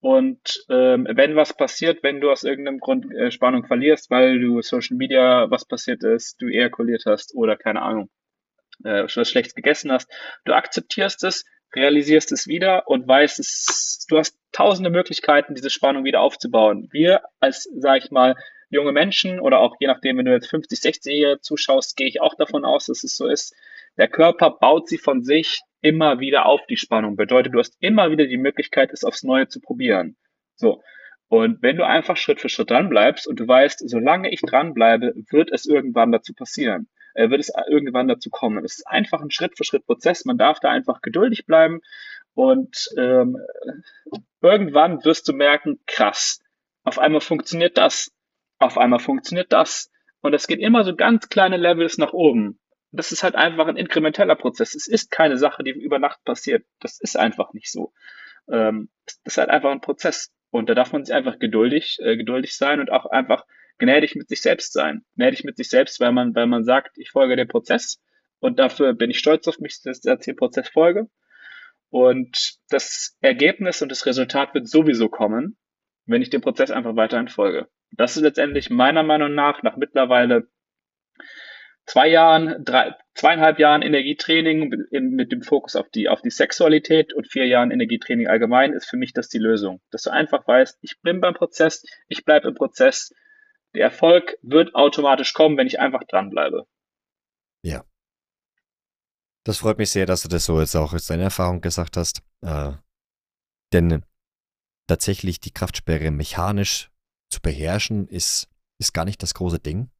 und ähm, wenn was passiert, wenn du aus irgendeinem Grund äh, Spannung verlierst, weil du Social Media was passiert ist, du ejakuliert hast oder keine Ahnung, äh, was schlecht gegessen hast, du akzeptierst es, realisierst es wieder und weißt, es, du hast tausende Möglichkeiten, diese Spannung wieder aufzubauen. Wir als, sag ich mal, junge Menschen oder auch je nachdem, wenn du jetzt 50, 60 Jahre zuschaust, gehe ich auch davon aus, dass es so ist. Der Körper baut sie von sich immer wieder auf, die Spannung. Bedeutet, du hast immer wieder die Möglichkeit, es aufs Neue zu probieren. So. Und wenn du einfach Schritt für Schritt dran bleibst und du weißt, solange ich dran bleibe, wird es irgendwann dazu passieren, äh, wird es irgendwann dazu kommen. Es ist einfach ein Schritt für Schritt Prozess. Man darf da einfach geduldig bleiben und ähm, irgendwann wirst du merken, krass, auf einmal funktioniert das auf einmal funktioniert das. Und es geht immer so ganz kleine Levels nach oben. Das ist halt einfach ein inkrementeller Prozess. Es ist keine Sache, die über Nacht passiert. Das ist einfach nicht so. Ähm, das ist halt einfach ein Prozess. Und da darf man sich einfach geduldig, äh, geduldig sein und auch einfach gnädig mit sich selbst sein. Gnädig mit sich selbst, weil man, weil man sagt, ich folge dem Prozess und dafür bin ich stolz auf mich, dass ich dem Prozess folge. Und das Ergebnis und das Resultat wird sowieso kommen, wenn ich dem Prozess einfach weiterhin folge. Das ist letztendlich meiner Meinung nach nach mittlerweile zwei Jahren, drei, zweieinhalb Jahren Energietraining mit dem Fokus auf die, auf die Sexualität und vier Jahren Energietraining allgemein ist für mich das die Lösung. Dass du einfach weißt, ich bin beim Prozess, ich bleibe im Prozess. Der Erfolg wird automatisch kommen, wenn ich einfach dranbleibe. Ja. Das freut mich sehr, dass du das so jetzt auch aus deiner Erfahrung gesagt hast. Äh, denn tatsächlich die Kraftsperre mechanisch zu beherrschen, ist, ist gar nicht das große Ding.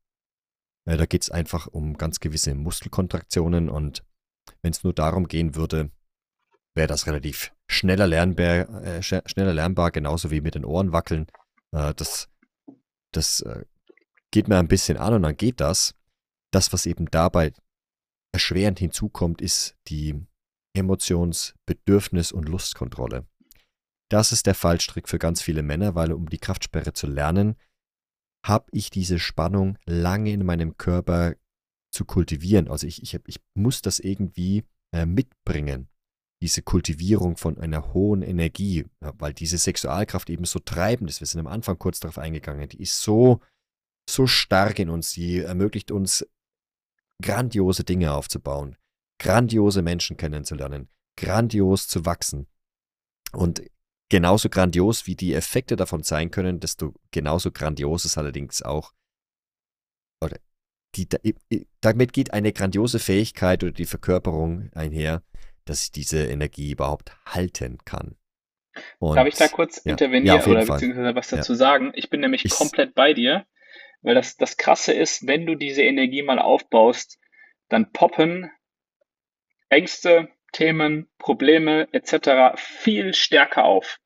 Äh, da geht es einfach um ganz gewisse Muskelkontraktionen und wenn es nur darum gehen würde, wäre das relativ schneller lernbar, äh, schneller lernbar, genauso wie mit den Ohren wackeln. Äh, das das äh, geht mir ein bisschen an und dann geht das. Das, was eben dabei erschwerend hinzukommt, ist die Emotions-, Bedürfnis- und Lustkontrolle. Das ist der Fallstrick für ganz viele Männer, weil um die Kraftsperre zu lernen, habe ich diese Spannung lange in meinem Körper zu kultivieren. Also ich, ich, ich muss das irgendwie äh, mitbringen, diese Kultivierung von einer hohen Energie, weil diese Sexualkraft eben so treibend ist. Wir sind am Anfang kurz darauf eingegangen. Die ist so, so stark in uns, die ermöglicht uns, grandiose Dinge aufzubauen, grandiose Menschen kennenzulernen, grandios zu wachsen. Und genauso grandios wie die Effekte davon sein können, desto genauso grandios ist allerdings auch, oder die, damit geht eine grandiose Fähigkeit oder die Verkörperung einher, dass ich diese Energie überhaupt halten kann. Und, Darf ich da kurz ja, intervenieren ja, oder beziehungsweise was dazu ja. sagen? Ich bin nämlich ich, komplett bei dir, weil das, das Krasse ist, wenn du diese Energie mal aufbaust, dann poppen Ängste, Themen, Probleme etc. viel stärker auf.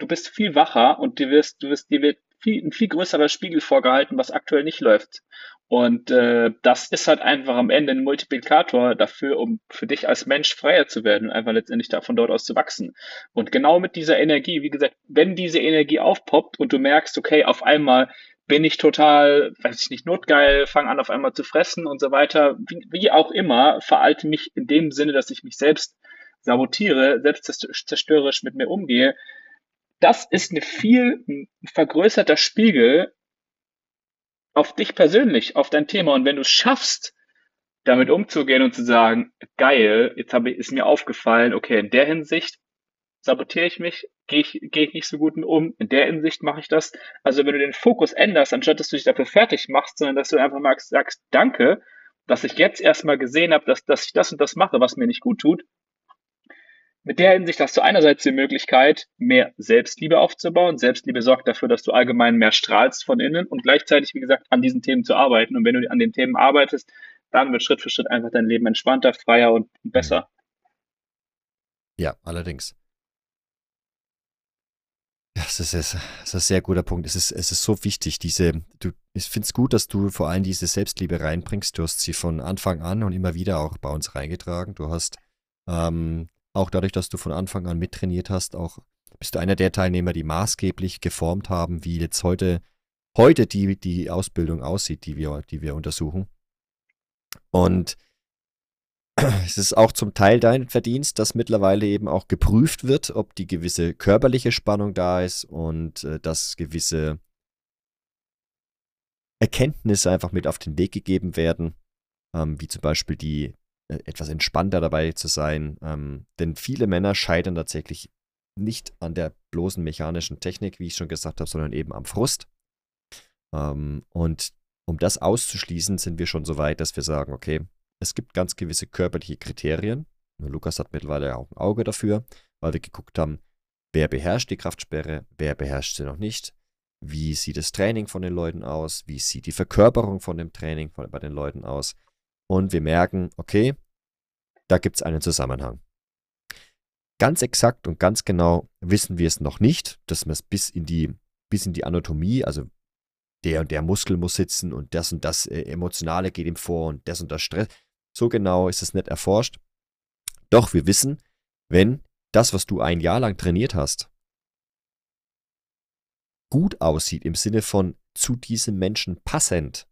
Du bist viel wacher und dir wirst, du wirst, dir wird viel, ein viel größerer Spiegel vorgehalten, was aktuell nicht läuft. Und äh, das ist halt einfach am Ende ein Multiplikator dafür, um für dich als Mensch freier zu werden und einfach letztendlich da von dort aus zu wachsen. Und genau mit dieser Energie, wie gesagt, wenn diese Energie aufpoppt und du merkst, okay, auf einmal bin ich total, weiß ich nicht, notgeil, fange an auf einmal zu fressen und so weiter, wie, wie auch immer, veralte mich in dem Sinne, dass ich mich selbst sabotiere, selbstzerstörerisch mit mir umgehe, das ist eine viel vergrößerter Spiegel auf dich persönlich, auf dein Thema. Und wenn du es schaffst, damit umzugehen und zu sagen, geil, jetzt habe ich, ist mir aufgefallen, okay, in der Hinsicht sabotiere ich mich, gehe ich, gehe ich nicht so gut um, in der Hinsicht mache ich das. Also wenn du den Fokus änderst, anstatt dass du dich dafür fertig machst, sondern dass du einfach mal sagst, danke, dass ich jetzt erstmal gesehen habe, dass, dass ich das und das mache, was mir nicht gut tut. Mit der Hinsicht hast du einerseits die Möglichkeit, mehr Selbstliebe aufzubauen. Selbstliebe sorgt dafür, dass du allgemein mehr strahlst von innen und gleichzeitig, wie gesagt, an diesen Themen zu arbeiten. Und wenn du an den Themen arbeitest, dann wird Schritt für Schritt einfach dein Leben entspannter, freier und besser. Ja, allerdings. Das ist, das ist ein sehr guter Punkt. Es ist, es ist so wichtig, diese, du, ich finde es gut, dass du vor allem diese Selbstliebe reinbringst. Du hast sie von Anfang an und immer wieder auch bei uns reingetragen. Du hast ähm, auch dadurch, dass du von Anfang an mittrainiert hast, auch bist du einer der Teilnehmer, die maßgeblich geformt haben, wie jetzt heute, heute die, die Ausbildung aussieht, die wir, die wir untersuchen. Und es ist auch zum Teil dein Verdienst, dass mittlerweile eben auch geprüft wird, ob die gewisse körperliche Spannung da ist und äh, dass gewisse Erkenntnisse einfach mit auf den Weg gegeben werden, ähm, wie zum Beispiel die etwas entspannter dabei zu sein. Ähm, denn viele Männer scheitern tatsächlich nicht an der bloßen mechanischen Technik, wie ich schon gesagt habe, sondern eben am Frust. Ähm, und um das auszuschließen, sind wir schon so weit, dass wir sagen, okay, es gibt ganz gewisse körperliche Kriterien. Lukas hat mittlerweile auch ein Auge dafür, weil wir geguckt haben, wer beherrscht die Kraftsperre, wer beherrscht sie noch nicht, wie sieht das Training von den Leuten aus, wie sieht die Verkörperung von dem Training bei den Leuten aus. Und wir merken, okay, da gibt es einen Zusammenhang. Ganz exakt und ganz genau wissen wir es noch nicht, dass wir es bis in die, bis in die Anatomie, also der und der Muskel muss sitzen und das und das äh, Emotionale geht ihm vor und das und das Stress. So genau ist es nicht erforscht. Doch wir wissen, wenn das, was du ein Jahr lang trainiert hast, gut aussieht im Sinne von zu diesem Menschen passend,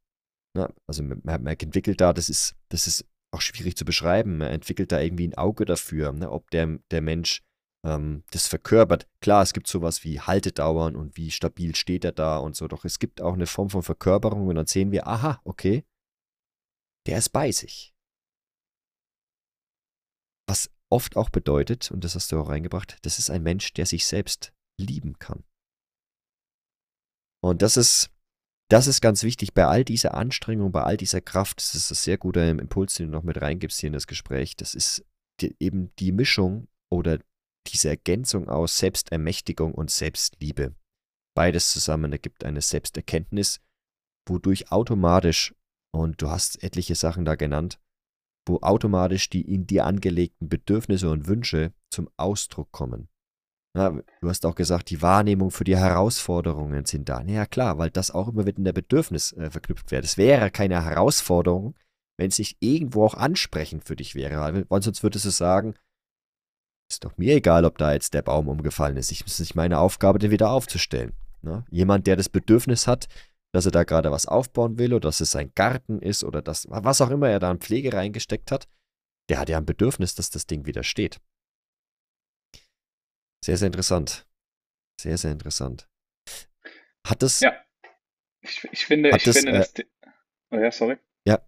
na, also man, man entwickelt da, das ist, das ist auch schwierig zu beschreiben, man entwickelt da irgendwie ein Auge dafür, ne, ob der, der Mensch ähm, das verkörpert. Klar, es gibt sowas wie Haltedauern und wie stabil steht er da und so, doch es gibt auch eine Form von Verkörperung und dann sehen wir, aha, okay, der ist bei sich. Was oft auch bedeutet, und das hast du auch reingebracht, das ist ein Mensch, der sich selbst lieben kann. Und das ist, das ist ganz wichtig bei all dieser Anstrengung, bei all dieser Kraft. Das ist ein sehr guter Impuls, den du noch mit reingibst hier in das Gespräch. Das ist die, eben die Mischung oder diese Ergänzung aus Selbstermächtigung und Selbstliebe. Beides zusammen ergibt eine Selbsterkenntnis, wodurch automatisch, und du hast etliche Sachen da genannt, wo automatisch die in dir angelegten Bedürfnisse und Wünsche zum Ausdruck kommen. Ja, du hast auch gesagt, die Wahrnehmung für die Herausforderungen sind da. Ja klar, weil das auch immer mit in der Bedürfnis äh, verknüpft wäre. Es wäre keine Herausforderung, wenn es nicht irgendwo auch ansprechend für dich wäre. Weil sonst würdest du sagen, ist doch mir egal, ob da jetzt der Baum umgefallen ist. Ich, es ist nicht meine Aufgabe, den wieder aufzustellen. Ne? Jemand, der das Bedürfnis hat, dass er da gerade was aufbauen will oder dass es sein Garten ist oder das, was auch immer er da an Pflege reingesteckt hat, der hat ja ein Bedürfnis, dass das Ding wieder steht. Sehr, sehr interessant. Sehr, sehr interessant. Hat das. Ja. Ich, ich finde, ich das, finde, äh. Die, oh ja, sorry. Ja.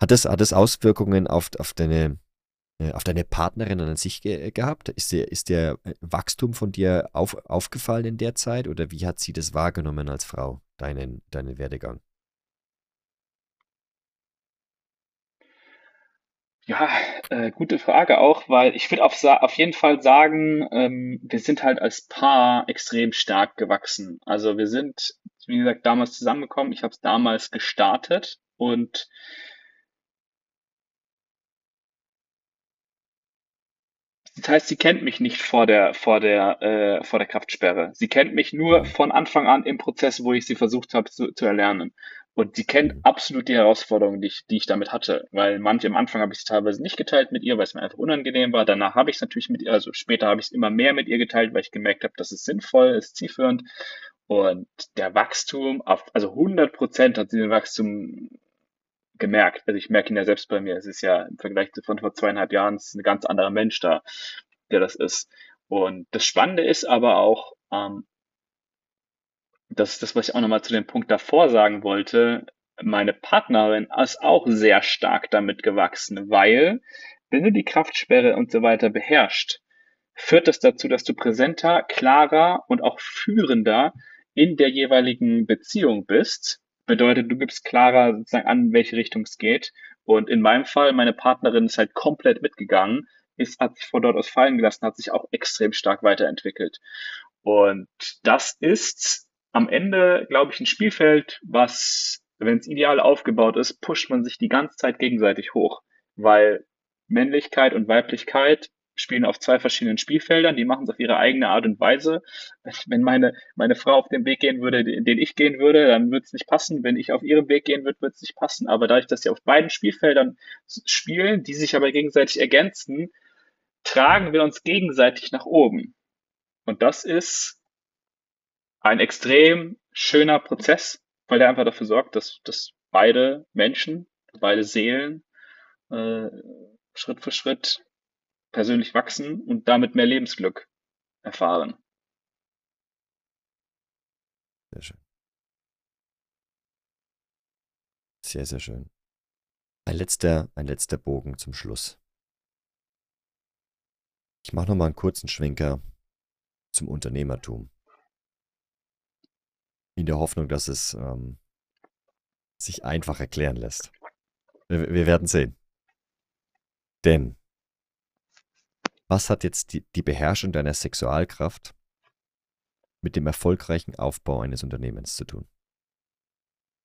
Hat das, hat das Auswirkungen auf, auf deine äh, auf deine Partnerin an sich ge gehabt? Ist der, ist der äh, Wachstum von dir auf, aufgefallen in der Zeit oder wie hat sie das wahrgenommen als Frau, deinen, deinen Werdegang? Ja, äh, gute Frage auch, weil ich würde auf, auf jeden Fall sagen, ähm, wir sind halt als Paar extrem stark gewachsen. Also wir sind, wie gesagt, damals zusammengekommen. Ich habe es damals gestartet und Das heißt, sie kennt mich nicht vor der, vor der, äh, vor der Kraftsperre. Sie kennt mich nur von Anfang an im Prozess, wo ich sie versucht habe zu, zu erlernen. Und sie kennt absolut die Herausforderungen, die ich, die ich damit hatte. Weil manche am Anfang habe ich es teilweise nicht geteilt mit ihr, weil es mir einfach unangenehm war. Danach habe ich es natürlich mit ihr, also später habe ich es immer mehr mit ihr geteilt, weil ich gemerkt habe, dass es sinnvoll ist, zielführend. Und der Wachstum, auf, also 100 Prozent hat sie den Wachstum gemerkt. Also ich merke ihn ja selbst bei mir. Es ist ja im Vergleich zu von vor zweieinhalb Jahren ist ein ganz anderer Mensch da, der das ist. Und das Spannende ist aber auch, ähm, das ist das, was ich auch nochmal zu dem Punkt davor sagen wollte. meine Partnerin ist auch sehr stark damit gewachsen, weil wenn du die Kraftsperre und so weiter beherrschst, führt das dazu, dass du präsenter, klarer und auch führender in der jeweiligen Beziehung bist. Bedeutet, du gibst klarer sozusagen an, in welche Richtung es geht. Und in meinem Fall, meine Partnerin ist halt komplett mitgegangen, ist, hat sich von dort aus fallen gelassen, hat sich auch extrem stark weiterentwickelt. Und das ist am Ende, glaube ich, ein Spielfeld, was, wenn es ideal aufgebaut ist, pusht man sich die ganze Zeit gegenseitig hoch. Weil Männlichkeit und Weiblichkeit spielen auf zwei verschiedenen Spielfeldern, die machen es auf ihre eigene Art und Weise. Wenn meine, meine Frau auf den Weg gehen würde, den ich gehen würde, dann würde es nicht passen. Wenn ich auf ihren Weg gehen würde, würde es nicht passen. Aber dadurch, dass sie auf beiden Spielfeldern spielen, die sich aber gegenseitig ergänzen, tragen wir uns gegenseitig nach oben. Und das ist ein extrem schöner Prozess, weil der einfach dafür sorgt, dass, dass beide Menschen, beide Seelen äh, Schritt für Schritt persönlich wachsen und damit mehr Lebensglück erfahren. Sehr schön. Sehr, sehr schön. Ein letzter, ein letzter Bogen zum Schluss. Ich mache nochmal einen kurzen Schwenker zum Unternehmertum. In der Hoffnung, dass es ähm, sich einfach erklären lässt. Wir, wir werden sehen. Denn was hat jetzt die, die Beherrschung deiner Sexualkraft mit dem erfolgreichen Aufbau eines Unternehmens zu tun?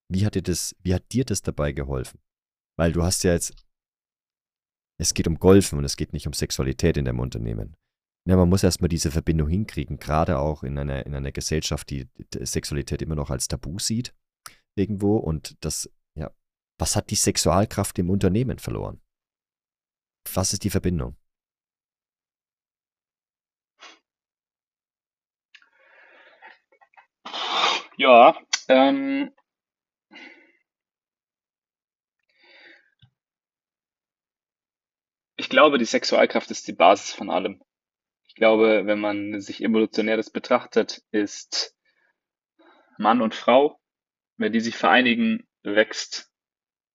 Wie hat dir das, wie hat dir das dabei geholfen? Weil du hast ja jetzt, es geht um Golfen und es geht nicht um Sexualität in deinem Unternehmen. Ja, man muss erstmal diese Verbindung hinkriegen, gerade auch in einer, in einer Gesellschaft, die, Sexualität immer noch als Tabu sieht, irgendwo. Und das, ja, was hat die Sexualkraft im Unternehmen verloren? Was ist die Verbindung? Ja, ähm, ich glaube, die Sexualkraft ist die Basis von allem. Ich glaube, wenn man sich evolutionär das betrachtet, ist Mann und Frau, wenn die sich vereinigen, wächst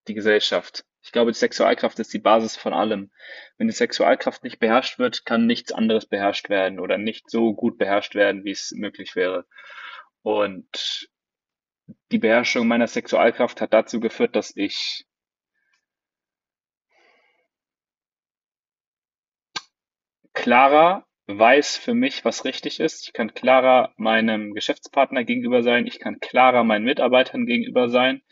die Gesellschaft. Ich glaube, die Sexualkraft ist die Basis von allem. Wenn die Sexualkraft nicht beherrscht wird, kann nichts anderes beherrscht werden oder nicht so gut beherrscht werden, wie es möglich wäre. Und die Beherrschung meiner Sexualkraft hat dazu geführt, dass ich klarer weiß für mich, was richtig ist. Ich kann klarer meinem Geschäftspartner gegenüber sein. Ich kann klarer meinen Mitarbeitern gegenüber sein.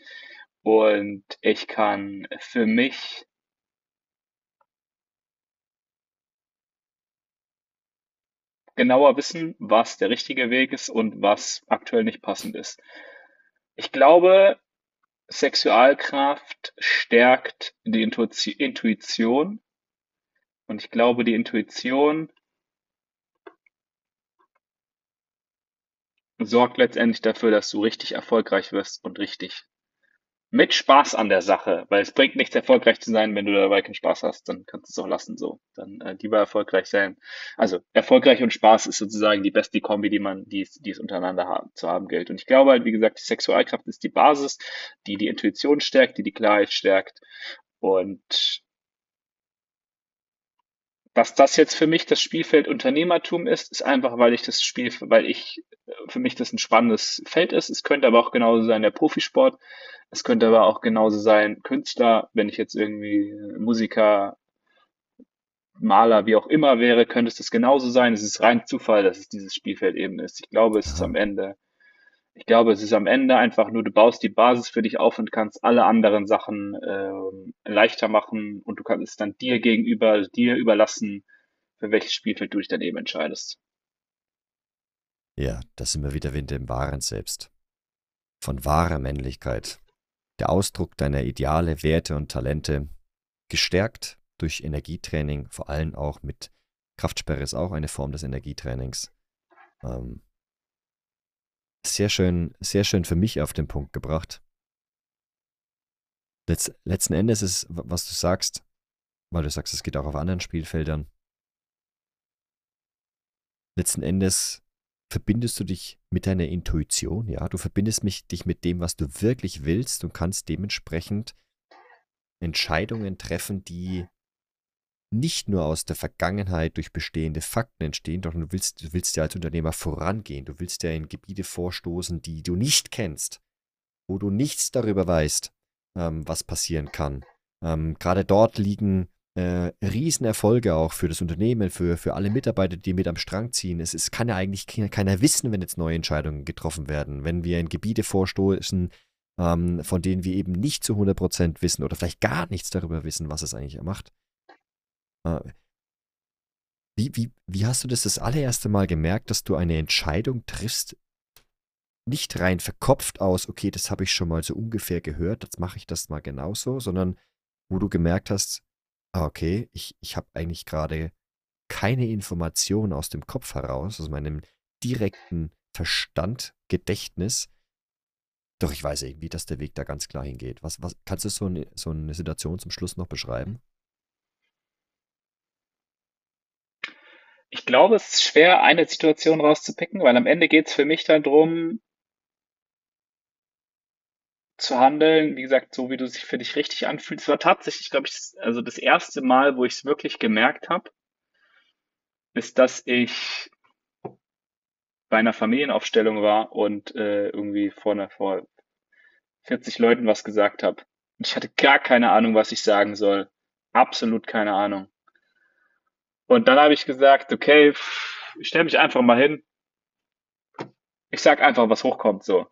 Und ich kann für mich genauer wissen, was der richtige Weg ist und was aktuell nicht passend ist. Ich glaube, Sexualkraft stärkt die Intuition und ich glaube, die Intuition sorgt letztendlich dafür, dass du richtig erfolgreich wirst und richtig mit Spaß an der Sache, weil es bringt nichts, erfolgreich zu sein, wenn du dabei keinen Spaß hast, dann kannst du es auch lassen so. Dann äh, lieber erfolgreich sein. Also erfolgreich und Spaß ist sozusagen die beste Kombi, die man, die die es untereinander haben, zu haben gilt. Und ich glaube halt, wie gesagt, die Sexualkraft ist die Basis, die die Intuition stärkt, die die Klarheit stärkt. Und dass das jetzt für mich das Spielfeld Unternehmertum ist, ist einfach, weil ich das Spiel, weil ich, für mich das ein spannendes Feld ist. Es könnte aber auch genauso sein der Profisport. Es könnte aber auch genauso sein Künstler, wenn ich jetzt irgendwie Musiker, Maler, wie auch immer wäre, könnte es das genauso sein. Es ist rein Zufall, dass es dieses Spielfeld eben ist. Ich glaube, es ist am Ende ich glaube, es ist am Ende einfach nur, du baust die Basis für dich auf und kannst alle anderen Sachen ähm, leichter machen und du kannst es dann dir gegenüber, dir überlassen, für welches Spielfeld du dich dann eben entscheidest. Ja, das sind wir wieder in dem wahren Selbst. Von wahrer Männlichkeit. Der Ausdruck deiner Ideale, Werte und Talente, gestärkt durch Energietraining, vor allem auch mit Kraftsperre ist auch eine Form des Energietrainings. Ähm, sehr schön, sehr schön für mich auf den Punkt gebracht. Letz, letzten Endes ist, was du sagst, weil du sagst, es geht auch auf anderen Spielfeldern. Letzten Endes verbindest du dich mit deiner Intuition, ja, du verbindest mich, dich mit dem, was du wirklich willst und kannst dementsprechend Entscheidungen treffen, die nicht nur aus der Vergangenheit durch bestehende Fakten entstehen, doch du willst, du willst ja als Unternehmer vorangehen. Du willst ja in Gebiete vorstoßen, die du nicht kennst, wo du nichts darüber weißt, ähm, was passieren kann. Ähm, Gerade dort liegen äh, Riesenerfolge auch für das Unternehmen, für, für alle Mitarbeiter, die mit am Strang ziehen. Es, es kann ja eigentlich keiner wissen, wenn jetzt neue Entscheidungen getroffen werden. Wenn wir in Gebiete vorstoßen, ähm, von denen wir eben nicht zu 100% wissen oder vielleicht gar nichts darüber wissen, was es eigentlich macht. Äh, wie, wie, wie hast du das das allererste Mal gemerkt, dass du eine Entscheidung triffst, nicht rein verkopft aus, okay, das habe ich schon mal so ungefähr gehört, jetzt mache ich das mal genauso, sondern wo du gemerkt hast, okay, ich, ich habe eigentlich gerade keine Information aus dem Kopf heraus, aus meinem direkten Verstand, Gedächtnis, doch ich weiß irgendwie, dass der Weg da ganz klar hingeht. Was, was, kannst du so eine, so eine Situation zum Schluss noch beschreiben? Ich glaube, es ist schwer, eine Situation rauszupicken, weil am Ende geht es für mich dann darum, zu handeln, wie gesagt, so wie du sich für dich richtig anfühlst. Es war tatsächlich, glaube ich, also das erste Mal, wo ich es wirklich gemerkt habe, ist, dass ich bei einer Familienaufstellung war und äh, irgendwie vor, einer, vor 40 Leuten was gesagt habe. Und ich hatte gar keine Ahnung, was ich sagen soll. Absolut keine Ahnung. Und dann habe ich gesagt, okay, ich stelle mich einfach mal hin. Ich sag einfach, was hochkommt so.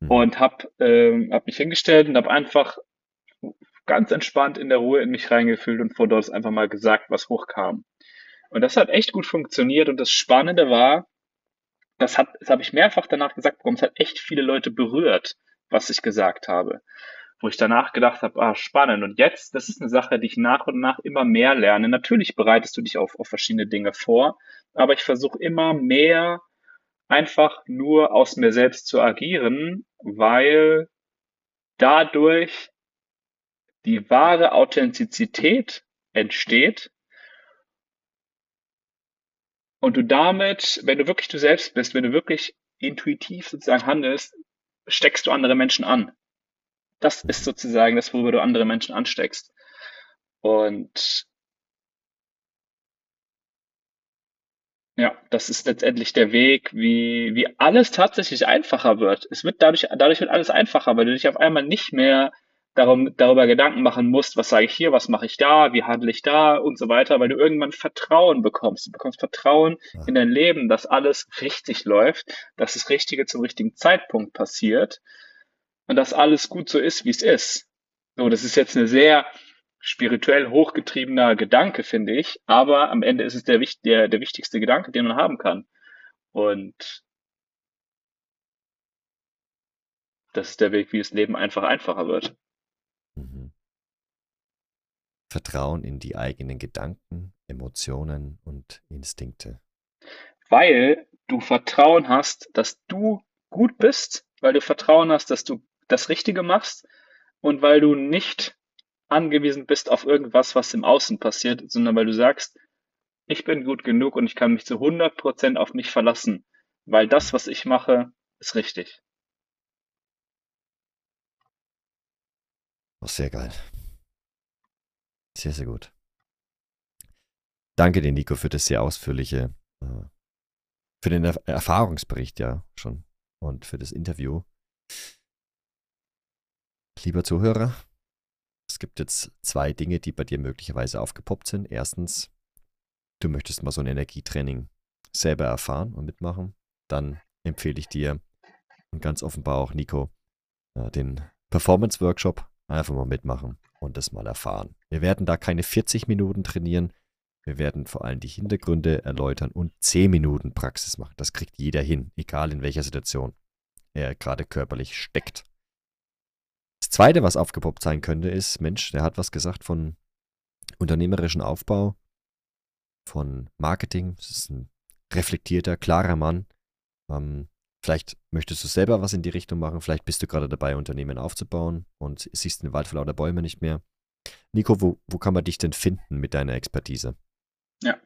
Mhm. Und habe ähm, hab mich hingestellt und habe einfach ganz entspannt in der Ruhe in mich reingefühlt und von dort einfach mal gesagt, was hochkam. Und das hat echt gut funktioniert. Und das Spannende war, das hat, das habe ich mehrfach danach gesagt bekommen, es hat echt viele Leute berührt, was ich gesagt habe wo ich danach gedacht habe, ah, spannend. Und jetzt, das ist eine Sache, die ich nach und nach immer mehr lerne. Natürlich bereitest du dich auf, auf verschiedene Dinge vor, aber ich versuche immer mehr einfach nur aus mir selbst zu agieren, weil dadurch die wahre Authentizität entsteht und du damit, wenn du wirklich du selbst bist, wenn du wirklich intuitiv sozusagen handelst, steckst du andere Menschen an. Das ist sozusagen das, worüber du andere Menschen ansteckst. Und ja, das ist letztendlich der Weg, wie, wie alles tatsächlich einfacher wird. Es wird dadurch, dadurch wird alles einfacher, weil du dich auf einmal nicht mehr darum, darüber Gedanken machen musst, was sage ich hier, was mache ich da, wie handle ich da und so weiter, weil du irgendwann Vertrauen bekommst. Du bekommst Vertrauen ja. in dein Leben, dass alles richtig läuft, dass das Richtige zum richtigen Zeitpunkt passiert und dass alles gut so ist, wie es ist. So, das ist jetzt eine sehr spirituell hochgetriebener Gedanke, finde ich, aber am Ende ist es der, der, der wichtigste Gedanke, den man haben kann. Und das ist der Weg, wie das Leben einfach einfacher wird. Mhm. Vertrauen in die eigenen Gedanken, Emotionen und Instinkte. Weil du Vertrauen hast, dass du gut bist, weil du Vertrauen hast, dass du das Richtige machst und weil du nicht angewiesen bist auf irgendwas, was im Außen passiert, sondern weil du sagst, ich bin gut genug und ich kann mich zu 100% auf mich verlassen, weil das, was ich mache, ist richtig. Oh, sehr geil. Sehr, sehr gut. Danke dir, Nico, für das sehr ausführliche, äh, für den Erfahrungsbericht ja schon und für das Interview. Lieber Zuhörer, es gibt jetzt zwei Dinge, die bei dir möglicherweise aufgepoppt sind. Erstens, du möchtest mal so ein Energietraining selber erfahren und mitmachen. Dann empfehle ich dir und ganz offenbar auch Nico äh, den Performance Workshop einfach mal mitmachen und das mal erfahren. Wir werden da keine 40 Minuten trainieren. Wir werden vor allem die Hintergründe erläutern und 10 Minuten Praxis machen. Das kriegt jeder hin, egal in welcher Situation er gerade körperlich steckt. Das Zweite, was aufgepoppt sein könnte, ist, Mensch, der hat was gesagt von unternehmerischen Aufbau, von Marketing. Das ist ein reflektierter, klarer Mann. Ähm, vielleicht möchtest du selber was in die Richtung machen. Vielleicht bist du gerade dabei, Unternehmen aufzubauen und siehst den Wald vor lauter Bäume nicht mehr. Nico, wo, wo kann man dich denn finden mit deiner Expertise? Ja,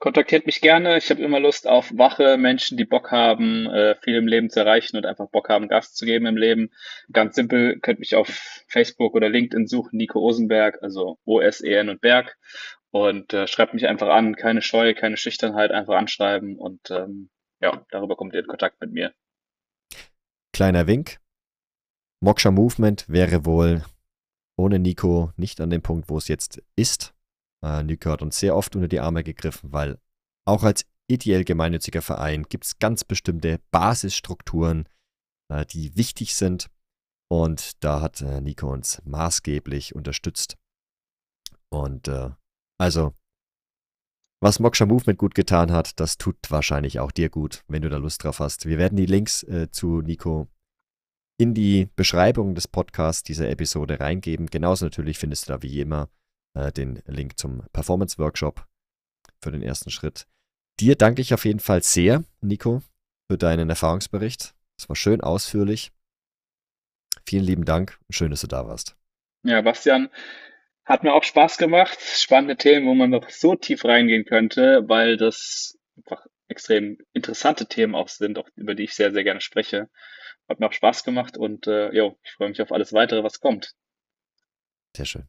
Kontaktiert mich gerne. Ich habe immer Lust auf wache Menschen, die Bock haben, äh, viel im Leben zu erreichen und einfach Bock haben, Gas zu geben im Leben. Ganz simpel, könnt mich auf Facebook oder LinkedIn suchen, Nico Osenberg, also O-S-E-N und Berg. Und äh, schreibt mich einfach an, keine Scheu, keine Schüchternheit, einfach anschreiben und ähm, ja, darüber kommt ihr in Kontakt mit mir. Kleiner Wink. Moksha Movement wäre wohl ohne Nico nicht an dem Punkt, wo es jetzt ist. Äh, Nico hat uns sehr oft unter die Arme gegriffen, weil auch als ideell gemeinnütziger Verein gibt es ganz bestimmte Basisstrukturen, äh, die wichtig sind. Und da hat äh, Nico uns maßgeblich unterstützt. Und äh, also, was Moksha Movement gut getan hat, das tut wahrscheinlich auch dir gut, wenn du da Lust drauf hast. Wir werden die Links äh, zu Nico in die Beschreibung des Podcasts dieser Episode reingeben. Genauso natürlich findest du da wie immer äh, den Link zum Performance Workshop für den ersten Schritt. Dir danke ich auf jeden Fall sehr, Nico, für deinen Erfahrungsbericht. Es war schön ausführlich. Vielen lieben Dank und schön, dass du da warst. Ja, Bastian, hat mir auch Spaß gemacht. Spannende Themen, wo man noch so tief reingehen könnte, weil das einfach extrem interessante Themen auch sind, auch über die ich sehr, sehr gerne spreche. Hat mir auch Spaß gemacht und äh, jo, ich freue mich auf alles weitere, was kommt. Sehr schön.